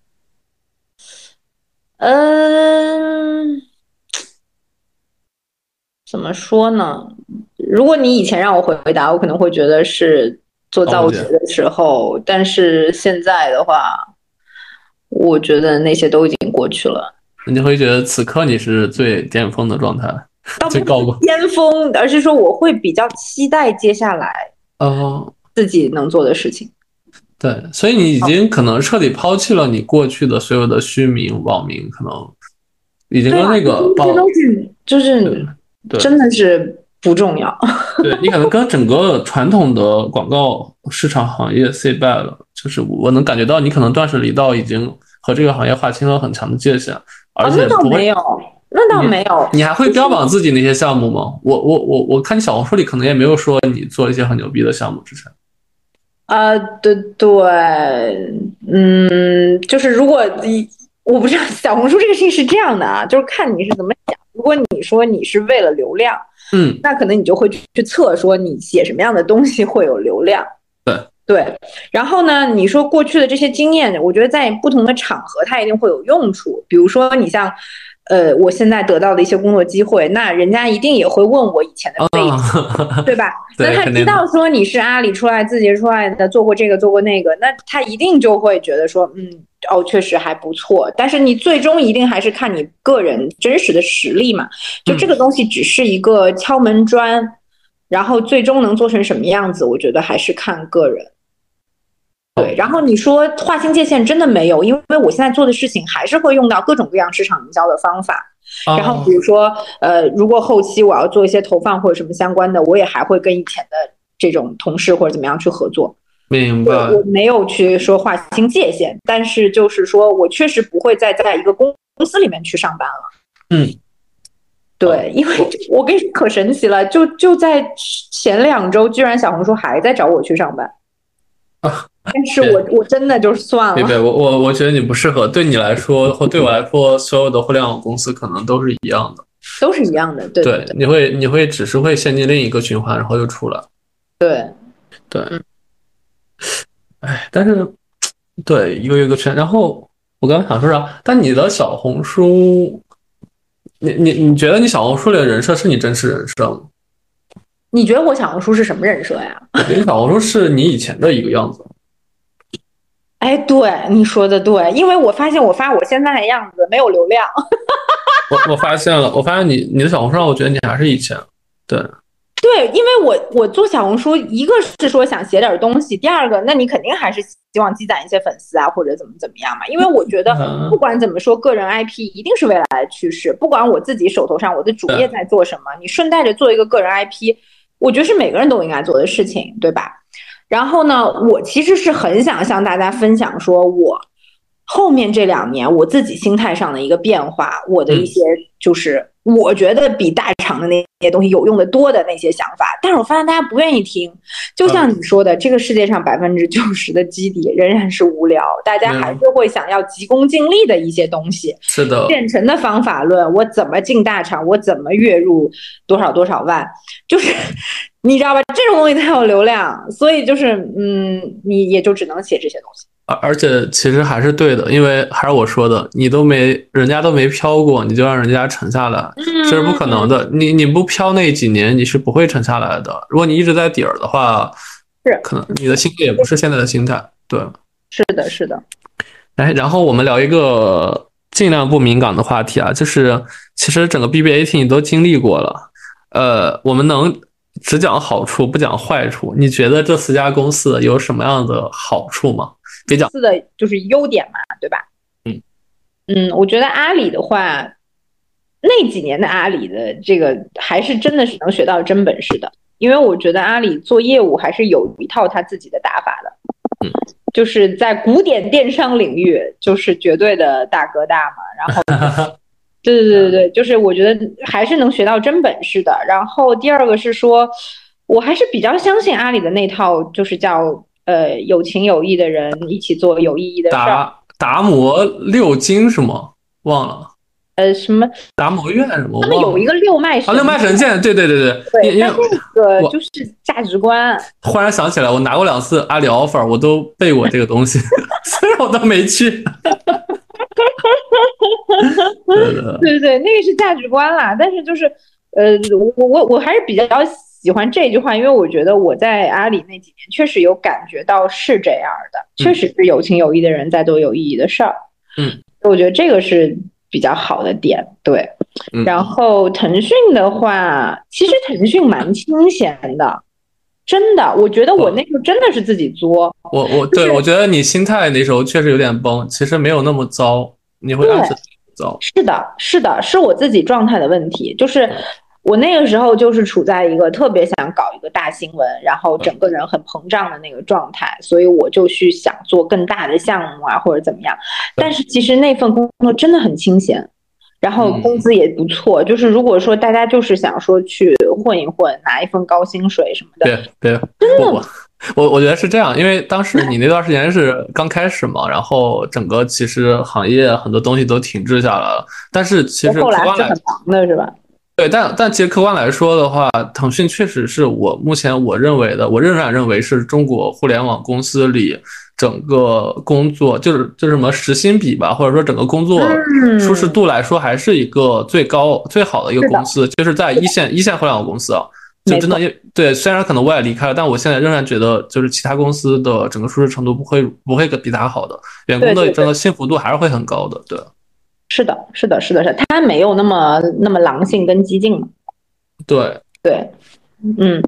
Speaker 3: 嗯，怎么说呢？如果你以前让我回答，我可能会觉得是做造物节的时候，但是现在的话。我觉得那些都已经过去了。
Speaker 2: 你会觉得此刻你是最巅峰的状态，最高光。
Speaker 3: 巅峰，而是说我会比较期待接下来
Speaker 2: 哦
Speaker 3: 自己能做的事情。
Speaker 2: 对，所以你已经可能彻底抛弃了你过去的所有的虚名、网名，可能已经跟那个
Speaker 3: 这些东西就是真的是不重要。
Speaker 2: 对你可能跟整个传统的广告市场行业 say bye 了，就是我能感觉到你可能断舍离到已经。和这个行业划清了很强的界限，而且
Speaker 3: 那倒没有，那倒没有。
Speaker 2: 你还会标榜自己那些项目吗？我我我我看你小红书里可能也没有说你做一些很牛逼的项目之前。
Speaker 3: 啊，对对，嗯，就是如果你我不知道小红书这个事情是这样的啊，就是看你是怎么想。如果你说你是为了流量，
Speaker 2: 嗯，
Speaker 3: 那可能你就会去测说你写什么样的东西会有流量。
Speaker 2: 对。
Speaker 3: 对，然后呢？你说过去的这些经验，我觉得在不同的场合它一定会有用处。比如说，你像，呃，我现在得到的一些工作机会，那人家一定也会问我以前的背景，对吧？<laughs> 那他知道说你是阿里出来、字节出来的，做过这个、做过那个，那他一定就会觉得说，嗯，哦，确实还不错。但是你最终一定还是看你个人真实的实力嘛。就这个东西只是一个敲门砖，然后最终能做成什么样子，我觉得还是看个人。对，然后你说划清界限真的没有，因为我现在做的事情还是会用到各种各样市场营销的方法。然后比如说，呃，如果后期我要做一些投放或者什么相关的，我也还会跟以前的这种同事或者怎么样去合作。
Speaker 2: 明白。
Speaker 3: 我没有去说划清界限，但是就是说我确实不会再在一个公公司里面去上班了。
Speaker 2: 嗯，
Speaker 3: 对，因为我跟你说可神奇了，就就在前两周，居然小红书还在找我去上班。
Speaker 2: 啊。
Speaker 3: 但是我我真的就算了。
Speaker 2: 对对，我我我觉得你不适合。对你来说，或对我来说，所有的互联网公司可能都是一样的，
Speaker 3: 都是一样的。对
Speaker 2: 对，你会你会只是会陷进另一个循环，然后又出来。
Speaker 3: 对
Speaker 2: 对，哎，但是对一个一个圈。然后我刚刚想说啥？但你的小红书，你你你觉得你小红书里的人设是你真实人设吗？
Speaker 3: 你觉得我小红书是什么人设呀？
Speaker 2: 我觉得小红书是你以前的一个样子。
Speaker 3: 哎，对，你说的对，因为我发现我发我现在的样子没有流量。<laughs>
Speaker 2: 我我发现了，我发现你你的小红书上，我觉得你还是以前，对
Speaker 3: 对，因为我我做小红书，一个是说想写点东西，第二个，那你肯定还是希望积攒一些粉丝啊，或者怎么怎么样嘛。因为我觉得
Speaker 2: 嗯
Speaker 3: 不管怎么说，个人 IP 一定是未来的趋势。不管我自己手头上我的主业在做什么，你顺带着做一个个人 IP，我觉得是每个人都应该做的事情，对吧？然后呢，我其实是很想向大家分享，说我后面这两年我自己心态上的一个变化，我的一些就是我觉得比大厂的那些东西有用的多的那些想法，但是我发现大家不愿意听。就像你说的，这个世界上百分之九十的基底仍然是无聊，大家还是会想要急功近利的一些东西。
Speaker 2: 是的，
Speaker 3: 现成的方法论，我怎么进大厂，我怎么月入多少多少万，就是 <laughs> 你知道吧？这种东西它有流量，所以就是嗯，你也就只能写这些东西。
Speaker 2: 而而且其实还是对的，因为还是我说的，你都没人家都没飘过，你就让人家沉下来，这是不可能的。你你不飘那几年，你是不会沉下来的。如果你一直在底儿的话，
Speaker 3: 是
Speaker 2: 可能你的心态也不是现在的心态。对，
Speaker 3: 是的，是的。
Speaker 2: 哎，然后我们聊一个尽量不敏感的话题啊，就是其实整个 BBAT 你都经历过了，呃，我们能只讲好处不讲坏处。你觉得这四家公司有什么样的好处吗？别讲
Speaker 3: 四的就是优点嘛，对吧？
Speaker 2: 嗯
Speaker 3: 嗯，我觉得阿里的话，那几年的阿里的这个还是真的是能学到真本事的，因为我觉得阿里做业务还是有一套他自己的打法的。
Speaker 2: 嗯，
Speaker 3: 就是在古典电商领域，就是绝对的大哥大嘛。然后，<laughs> 对对对对对，就是我觉得还是能学到真本事的。然后第二个是说，我还是比较相信阿里的那套，就是叫。呃，有情有义的人一起做有意义的事儿。
Speaker 2: 达达摩六经是吗？忘了。
Speaker 3: 呃，什么？
Speaker 2: 达摩院什么？
Speaker 3: 他们有一个六脉
Speaker 2: 啊，六脉神剑，对对对对。
Speaker 3: 对，
Speaker 2: 因为
Speaker 3: 那个就是价值观。
Speaker 2: 忽然想起来，我拿过两次阿里 offer，我都背过这个东西，<laughs> 虽然我都没去。<laughs> 对对
Speaker 3: 对对，那个是价值观啦。但是就是，呃，我我我还是比较。喜欢这句话，因为我觉得我在阿里那几年确实有感觉到是这样的，确实是有情有义的人在做有意义的事儿。
Speaker 2: 嗯，
Speaker 3: 我觉得这个是比较好的点。对，
Speaker 2: 嗯、
Speaker 3: 然后腾讯的话，其实腾讯蛮清闲的，真的，我觉得我那时候真的是自己作。
Speaker 2: 我我对、
Speaker 3: 就是、
Speaker 2: 我觉得你心态那时候确实有点崩，其实没有那么糟，你会让自己糟。
Speaker 3: 是的，是的，是我自己状态的问题，就是。我那个时候就是处在一个特别想搞一个大新闻，然后整个人很膨胀的那个状态，所以我就去想做更大的项目啊，或者怎么样。但是其实那份工作真的很清闲，然后工资也不错。就是如果说大家就是想说去混一混，拿一份高薪水什么的，
Speaker 2: 对对，
Speaker 3: 真的。
Speaker 2: 我我我觉得是这样，因为当时你那段时间是刚开始嘛，然后整个其实行业很多东西都停滞下来了，但是其实
Speaker 3: 后来是很忙的是吧？
Speaker 2: 对，但但其实客观来说的话，腾讯确实是我目前我认为的，我仍然认为是中国互联网公司里整个工作就是就是什么时薪比吧，或者说整个工作舒适度来说，还是一个最高最好的一个公司，就是在一线一线互联网公司啊，就真的对，虽然可能我也离开了，但我现在仍然觉得就是其他公司的整个舒适程度不会不会比它好的，员工的整个幸福度还是会很高的，对。
Speaker 3: 是的，是的，是的，是他没有那么那么狼性跟激进嘛。
Speaker 2: 对
Speaker 3: 对，嗯，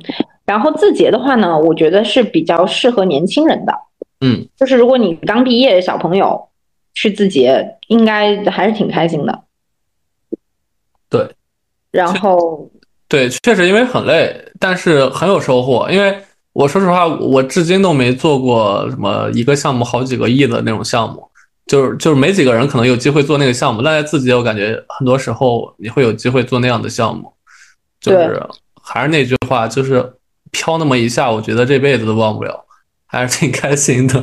Speaker 3: 然后字节的话呢，我觉得是比较适合年轻人的。
Speaker 2: 嗯，
Speaker 3: 就是如果你刚毕业的小朋友去字节，应该还是挺开心的。
Speaker 2: 对，
Speaker 3: 然后
Speaker 2: 对，确实因为很累，但是很有收获。因为我说实话，我至今都没做过什么一个项目好几个亿的那种项目。就是就是没几个人可能有机会做那个项目，但在自己我感觉很多时候你会有机会做那样的项目，就是还是那句话，就是飘那么一下，我觉得这辈子都忘不了，还是挺开心的。<laughs>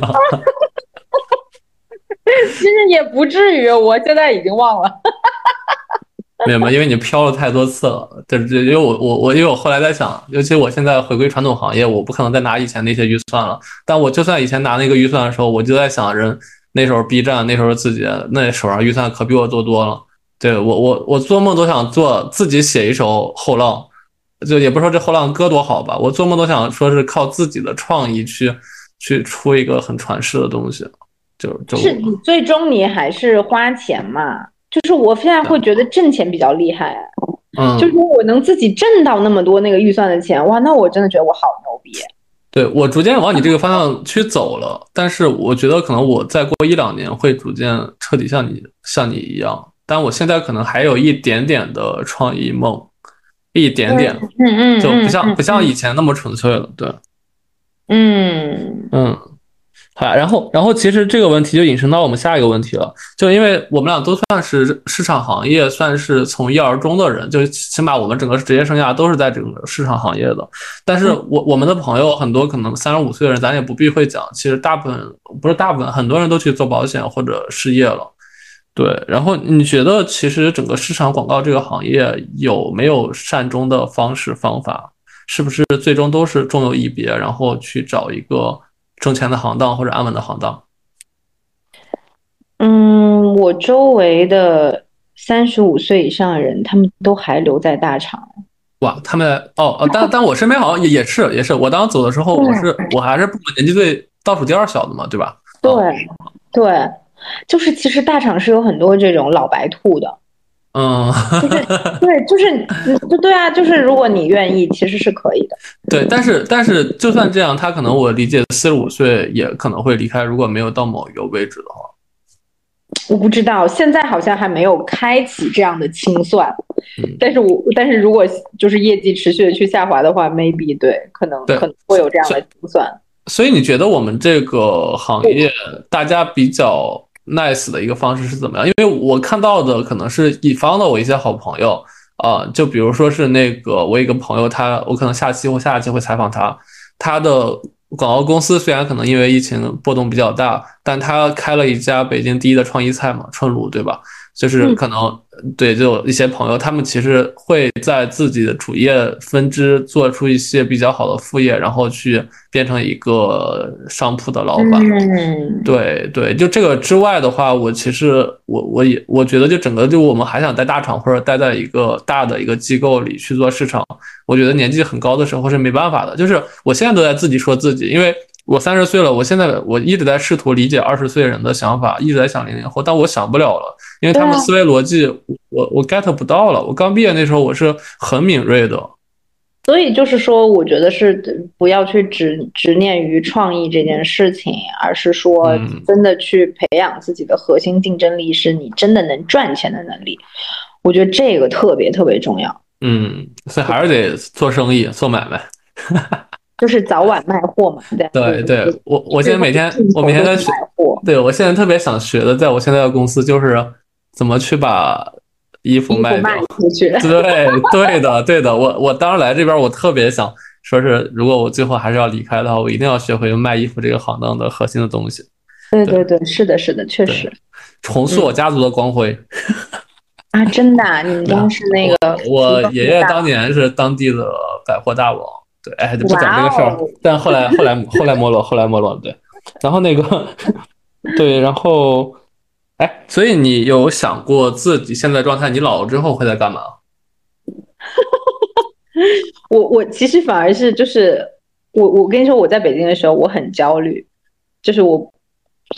Speaker 3: 其实也不至于，我现在已经忘了。<laughs>
Speaker 2: 没有没有，因为你飘了太多次了。就是，因为我我我，因为我后来在想，尤其我现在回归传统行业，我不可能再拿以前那些预算了。但我就算以前拿那个预算的时候，我就在想人。那时候 B 站，那时候自己那手上预算可比我多多了。对我我我做梦都想做自己写一首后浪，就也不说这后浪歌多好吧，我做梦都想说是靠自己的创意去去出一个很传世的东西，就就是
Speaker 3: 你最终你还是花钱嘛，就是我现在会觉得挣钱比较厉害，
Speaker 2: 嗯，
Speaker 3: 就是我能自己挣到那么多那个预算的钱，哇，那我真的觉得我好牛逼。
Speaker 2: 对我逐渐往你这个方向去走了，但是我觉得可能我再过一两年会逐渐彻底像你像你一样，但我现在可能还有一点点的创意梦，一点点，
Speaker 3: 嗯嗯，
Speaker 2: 就不像
Speaker 3: 嗯
Speaker 2: 不像以前那么纯粹了，对，
Speaker 3: 嗯。
Speaker 2: 嗯。好，然后，然后其实这个问题就引申到我们下一个问题了，就因为我们俩都算是市场行业，算是从一而终的人，就起码我们整个职业生涯都是在整个市场行业的。但是我我们的朋友很多可能三十五岁的人，咱也不必会讲，其实大部分不是大部分，很多人都去做保险或者失业了。对，然后你觉得其实整个市场广告这个行业有没有善终的方式方法？是不是最终都是终有一别，然后去找一个挣钱的行当或者安稳的行当？
Speaker 3: 嗯，我周围的三十五岁以上的人，他们都还留在大厂。
Speaker 2: 哇，他们哦哦，但但我身边好像也也是也是，我当时走的时候，我是我还是部门年纪最倒数第二小的嘛，对吧？
Speaker 3: 对
Speaker 2: 哦
Speaker 3: 对，就是其实大厂是有很多这种老白兔的。
Speaker 2: 嗯，
Speaker 3: 对，就是嗯就对啊，就是如果你愿意，其实是可以的。
Speaker 2: 对，但是但是就算这样，他可能我理解四十五岁也可能会离开，如果没有到某一个位置的话。
Speaker 3: 我不知道，现在好像还没有开启这样的清算，
Speaker 2: 嗯
Speaker 3: 但是我但是如果就是业绩持续的去下滑的话，maybe 对，可能可能会有这样的清算。
Speaker 2: 所以你觉得我们这个行业大家比较 nice 的一个方式是怎么样？因为我看到的可能是乙方的我一些好朋友啊、就比如说是那个我一个朋友他，我可能下期或下期会采访他，他的广告公司虽然可能因为疫情波动比较大，但他开了一家北京第一的创意菜嘛，春卤，对吧？就是
Speaker 3: 嗯
Speaker 2: 可能对，就有一些朋友，他们其实会在自己的主业分支做出一些比较好的副业，然后去变成一个商铺的老板。
Speaker 3: 嗯，
Speaker 2: 对对，就这个之外的话，我其实我我也我觉得，就整个就我们还想在大厂或者待在一个大的一个机构里去做市场，我觉得年纪很高的时候是没办法的。就是我现在都在自己说自己，因为我三十岁了，我现在我一直在试图理解二十岁人的想法，一直在想零零后，但我想不了了，因为他们思维逻辑我我 get 不到了。我刚毕业那时候我是很敏锐的，
Speaker 3: 所以就是说，我觉得是不要去执执念于创意这件事情，而是说
Speaker 2: 嗯
Speaker 3: 真的去培养自己的核心竞争力，是你真的能赚钱的能力。我觉得这个特别特别重要，
Speaker 2: 嗯，所以还是得做生意做买卖。<laughs>
Speaker 3: 就是早晚卖货嘛。对
Speaker 2: 对对，我我现在每天我每天在学，对，我现在特别想学的，在我现在的公司就是怎么去把衣服
Speaker 3: 衣服
Speaker 2: 卖掉。
Speaker 3: 卖出去。
Speaker 2: 对，对的，对的。我我当时来这边，我特别想说是，如果我最后还是要离开的话，我一定要学会卖衣服这个行当的核心的东西，
Speaker 3: 对对对，是的，是的，确实
Speaker 2: 重塑我家族的光辉。
Speaker 3: 啊，真的啊，你们家是那个
Speaker 2: 我爷爷当年是当地的百货大王，对，哎，不讲这个事儿但后来后来后来没落，后来没落，对。然后那个，<laughs> 对，然后，哎，所以你有想过自己现在状态，你老了之后会在干嘛？<laughs>
Speaker 3: 我我其实反而是就是我我跟你说，我在北京的时候我很焦虑，就是我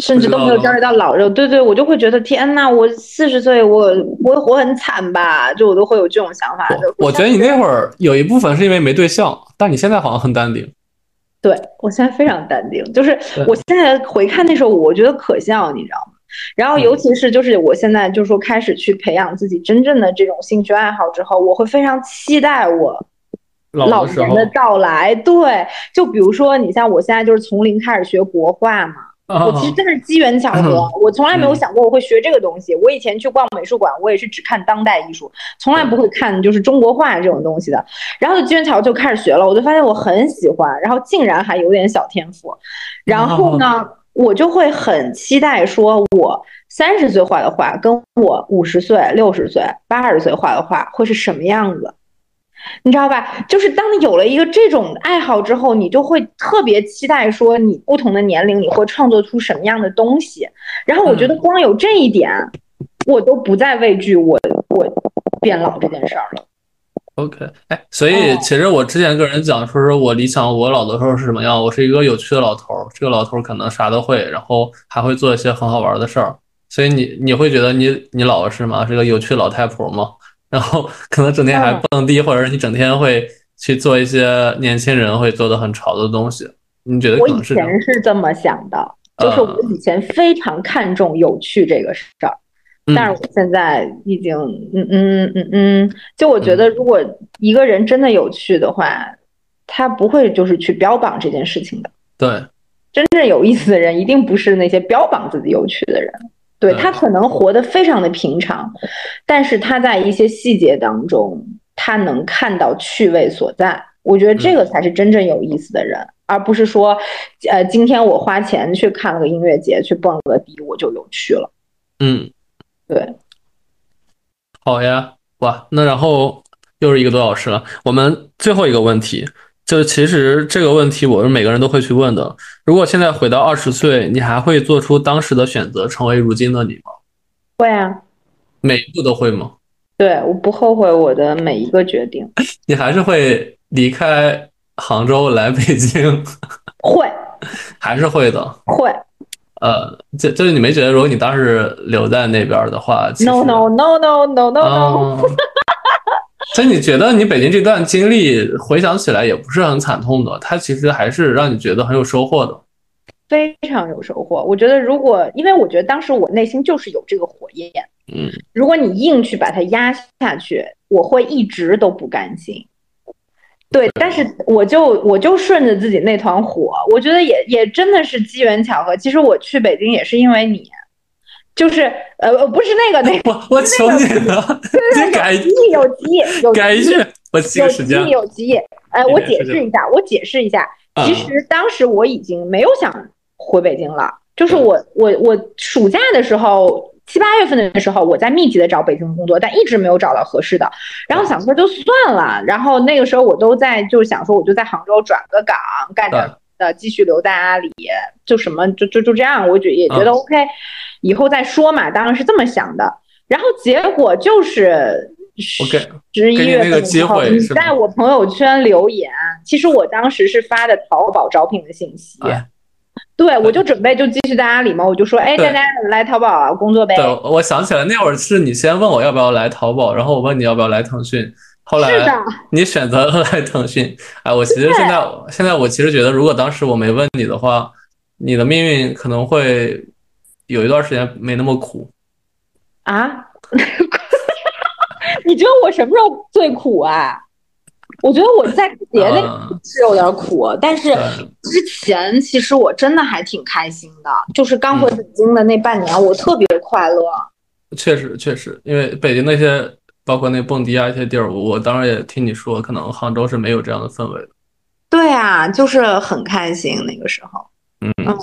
Speaker 3: 甚至都没有焦虑到老肉，对对，我就会觉得天呐，我四十岁，我我会活很惨吧，就我都会有这种想法。就
Speaker 2: 我觉得你那会儿有一部分是因为没对象，但你现在好像很淡定。
Speaker 3: 对我现在非常淡定，就是我现在回看那时候，我觉得可笑，你知道吗？然后尤其是就是我现在就是说开始去培养自己真正的这种兴趣爱好之后，我会非常期待我
Speaker 2: 老
Speaker 3: 年的到来。对，就比如说你像我现在就是从零开始学国画嘛，
Speaker 2: 啊
Speaker 3: 我其实真的是机缘巧合，我从来没有想过我会学这个东西。我以前去逛美术馆，我也是只看当代艺术，从来不会看就是中国画这种东西的。然后就机缘巧合就开始学了，我就发现我很喜欢，然后竟然还有点小天赋。然后呢，我就会很期待说，我三十岁画的画跟我五十岁、六十岁、八十岁画的画会是什么样子。你知道吧？就是当你有了一个这种爱好之后，你就会特别期待说，你不同的年龄你会创作出什么样的东西。然后我觉得光有这一点，我都不再畏惧我我变老这件事儿了。
Speaker 2: OK，哎，所以其实我之前跟人讲，说是我理想我老的时候是什么样？我是一个有趣的老头儿，这个老头儿可能啥都会，然后还会做一些很好玩的事儿。所以你你会觉得你你老是吗？是个有趣老太婆吗？然后可能整天还蹦迪，或者是你整天会去做一些年轻人会做的很潮的东西。你觉得
Speaker 3: 我以
Speaker 2: 可能是这样
Speaker 3: 前是这么想的，就是我以前非常看重有趣这个事儿，但是我现在已经，嗯嗯嗯嗯，就我觉得如果一个人真的有趣的话，他不会就是去标榜这件事情的。
Speaker 2: 对，
Speaker 3: 真正有意思的人，一定不是那些标榜自己有趣的人。对
Speaker 2: 对
Speaker 3: 他可能活得非常的平常，但是他在一些细节当中，他能看到趣味所在。我觉得这个才是真正有意思的人，而不是说，呃，今天我花钱去看了个音乐节，去蹦了个迪，我就有趣了。
Speaker 2: 嗯，
Speaker 3: 对，
Speaker 2: 好呀，哇，那然后又是一个多小时了。我们最后一个问题，就是其实这个问题我是每个人都会去问的。如果现在回到二十岁，你还会做出当时的选择，成为如今的你吗？
Speaker 3: 会啊，
Speaker 2: 每一步都会吗？
Speaker 3: 对，我不后悔我的每一个决定，<laughs>
Speaker 2: 你还是会离开杭州来北京，<laughs>
Speaker 3: 会
Speaker 2: 还是会的。
Speaker 3: 会
Speaker 2: 呃，就就是你没觉得，如果你当时留在那边的话
Speaker 3: ，，no no no no no no no，
Speaker 2: 哦，所以你觉得你北京这段经历回想起来也不是很惨痛的，它其实还是让你觉得很有收获的。
Speaker 3: 非常有收获。我觉得如果，因为我觉得当时我内心就是有这个火焰，
Speaker 2: 嗯，
Speaker 3: 如果你硬去把它压下去，我会一直都不甘心。对，但是我就我就顺着自己那团火，我觉得也也真的是机缘巧合。其实我去北京也是因为你，就是呃呃不是那个那个，<laughs>
Speaker 2: 我我求你了，<laughs> 你改
Speaker 3: 有急有急有急
Speaker 2: 改一句，我记
Speaker 3: 有
Speaker 2: 个时间
Speaker 3: 急。有急。呃，我解释一下，我解释一下，
Speaker 2: 啊
Speaker 3: 其实当时我已经没有想回北京了，就是我我我暑假的时候。七八月份的时候，我在密集的找北京的工作，但一直没有找到合适的。然后想说就算了，然后那个时候我都在就是想说，我就在杭州转个岗，干点的，继续留在阿里，就什么就就就这样，我觉也觉得
Speaker 2: 嗯
Speaker 3: OK，以后再说嘛，当然是这么想的。然后结果就是十一月
Speaker 2: 那个机
Speaker 3: 份的时候，你
Speaker 2: 会
Speaker 3: 在我朋友圈留言，其实我当时是发的淘宝招聘的信息。
Speaker 2: 哎
Speaker 3: 对，我就准备就继续在阿里嘛，我就说，哎，大家来淘宝工作呗。
Speaker 2: 对，我想起来那会儿是你先问我要不要来淘宝，然后我问你要不要来腾讯，后来你选择 <laughs> 了来腾讯。哎，我其实现在现在我其实觉得，如果当时我没问你的话，你的命运可能会有一段时间没那么苦。
Speaker 3: 啊？<laughs> 你觉得我什么时候最苦啊？我觉得我在别那
Speaker 2: 嗯
Speaker 3: 是有点苦，但是之前其实我真的还挺开心的，就是刚回北京的那半年，我特别快乐。
Speaker 2: 确实确实，因为北京那些包括那蹦迪啊一些地儿，我我当然也听你说，可能杭州是没有这样的氛围的。
Speaker 3: 对啊，就是很开心那个时候。
Speaker 2: 嗯
Speaker 3: 嗯，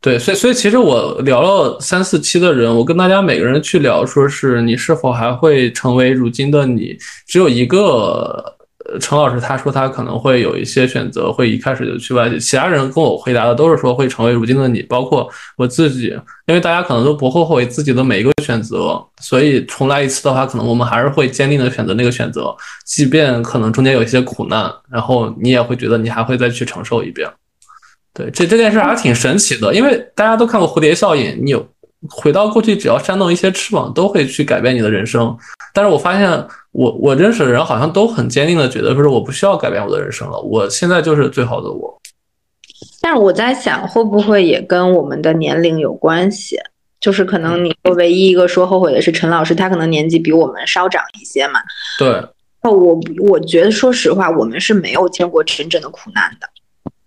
Speaker 2: 对，所以所以其实我聊了三四期的人，我跟大家每个人去聊，说是你是否还会成为如今的你，只有一个。陈老师他说他可能会有一些选择，会一开始就去外地。其他人跟我回答的都是说会成为如今的你，包括我自己，因为大家可能都不后悔自己的每一个选择，所以重来一次的话，可能我们还是会坚定的选择那个选择，即便可能中间有一些苦难，然后你也会觉得你还会再去承受一遍。对，这这件事还挺神奇的，因为大家都看过蝴蝶效应，你有回到过去，只要扇动一些翅膀，都会去改变你的人生。但是我发现我，我认识的人好像都很坚定的觉得，说是我不需要改变我的人生了，我现在就是最好的我。
Speaker 3: 但是我在想，会不会也跟我们的年龄有关系？就是可能你说唯一一个说后悔的是陈老师，他可能年纪比我们稍长一些嘛。
Speaker 2: 对，
Speaker 3: 哦，我我觉得说实话，我们是没有见过真正的苦难的。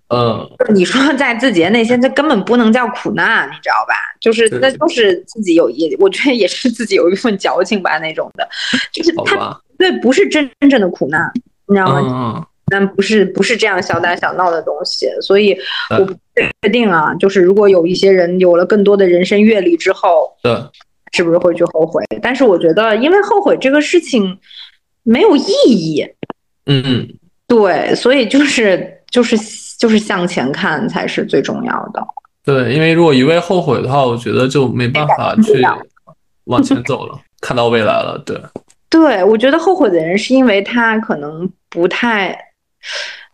Speaker 2: 嗯，
Speaker 3: 你说在字节那些，这根本不能叫苦难，你知道吧？就是那都是自己有一，我觉得也是自己有一份矫情吧那种的，<laughs> 就是他对不是真正的苦难，你知道吗？
Speaker 2: 嗯嗯，
Speaker 3: 但不是不是这样小打小闹的东西，所以我不确定啊。就是如果有一些人有了更多的人生阅历之后，
Speaker 2: 对，
Speaker 3: 是不是会去后悔？但是我觉得，因为后悔这个事情没有意义，
Speaker 2: 嗯嗯，
Speaker 3: 对，所以就是就是就是向前看才是最重要的。
Speaker 2: 对，因为如果一味后悔的话，我觉得就没办法去 <laughs> 往前走了，看到未来了。对，<laughs>
Speaker 3: 对，我觉得后悔的人是因为他可能不太，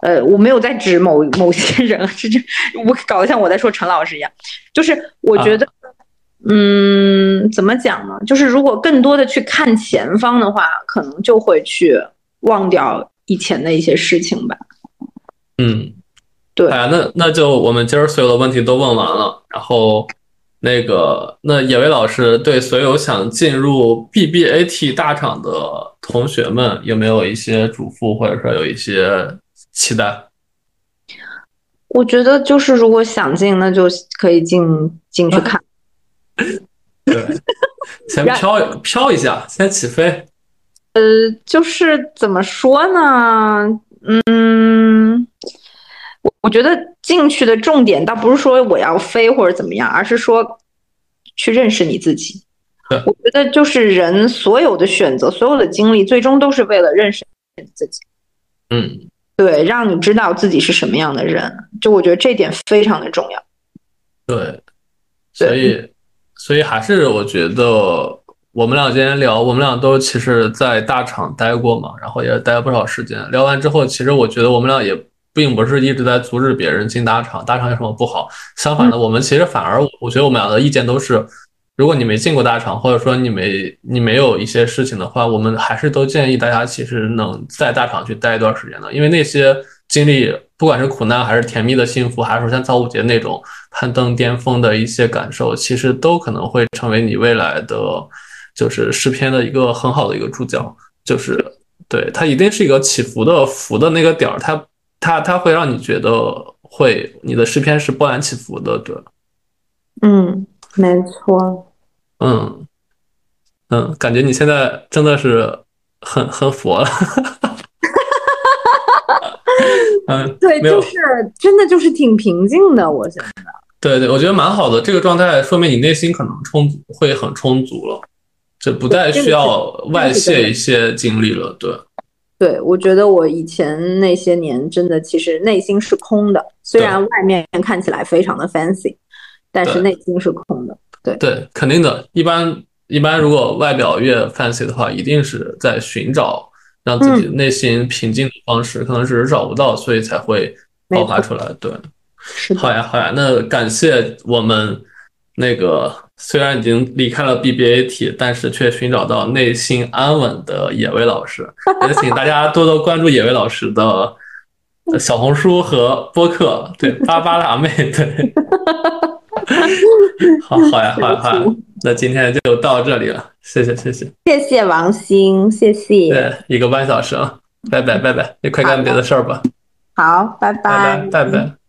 Speaker 3: 呃，我没有在指某某些人，是这，我搞得像我在说陈老师一样，就是我觉得，嗯，怎么讲呢？就是如果更多的去看前方的话，可能就会去忘掉以前的一些事情吧。
Speaker 2: 嗯，
Speaker 3: 对
Speaker 2: 哎呀，那那就我们今儿所有的问题都问完了，然后那个那野薇老师对所有想进入 BBAT 大厂的同学们有没有一些嘱咐，或者说有一些期待？
Speaker 3: 我觉得就是如果想进，那就可以进进去看。<laughs>
Speaker 2: 对，先飘飘一下，先起飞。
Speaker 3: 呃，就是怎么说呢？嗯，我我觉得进去的重点倒不是说我要飞或者怎么样，而是说去认识你自己。
Speaker 2: 对
Speaker 3: 我觉得就是人所有的选择、所有的经历，最终都是为了认识自己。
Speaker 2: 嗯，
Speaker 3: 对，让你知道自己是什么样的人。就我觉得这点非常的重要。
Speaker 2: 对，所以所以还是我觉得我们俩今天聊，我们俩都其实在大厂待过嘛，然后也待了不少时间。聊完之后，其实我觉得我们俩也并不是一直在阻止别人进大厂，大厂有什么不好？相反的，我们其实反而我觉得我们俩的意见都是，如果你没进过大厂，或者说你没你没有一些事情的话，我们还是都建议大家其实能在大厂去待一段时间的，因为那些经历，不管是苦难还是甜蜜的幸福，还是说像造物节那种攀登巅峰的一些感受，其实都可能会成为你未来的就是诗篇的一个很好的一个注脚，就是对它一定是一个起伏的伏的那个点儿，它它它会让你觉得会你的诗篇是波澜起伏的，对，
Speaker 3: 嗯，没错。
Speaker 2: 嗯嗯，感觉你现在真的是很很佛了。<laughs> 嗯，
Speaker 3: 对，就是真的就是挺平静的，我现在。
Speaker 2: 对对，我觉得蛮好的。这个状态说明你内心可能充足，会很充足了，就不再需要外泄一些精力了。对，
Speaker 3: 对，我觉得我以前那些年真的其实内心是空的，虽然外面看起来非常的 fancy，但是内心是空的。
Speaker 2: 对对，肯定的。一般一般，如果外表越 fancy 的话，一定是在寻找让自己内心平静的方式，可能只是找不到，所以才会爆发出来。对，
Speaker 3: 是的，
Speaker 2: 好呀，好呀。那感谢我们那个虽然已经离开了 BBAT，但是却寻找到内心安稳的野薇老师。也请大家多多关注野薇老师的呃 <laughs> 小红书和播客，对，巴巴辣妹，对。好好呀，好呀，好呀。那今天就到这里了，谢谢，谢谢。
Speaker 3: 谢谢王鑫，谢谢，
Speaker 2: 对，一个半小时了，拜拜，拜拜，你快干别的事儿吧，
Speaker 3: 好，拜
Speaker 2: 拜拜，拜拜。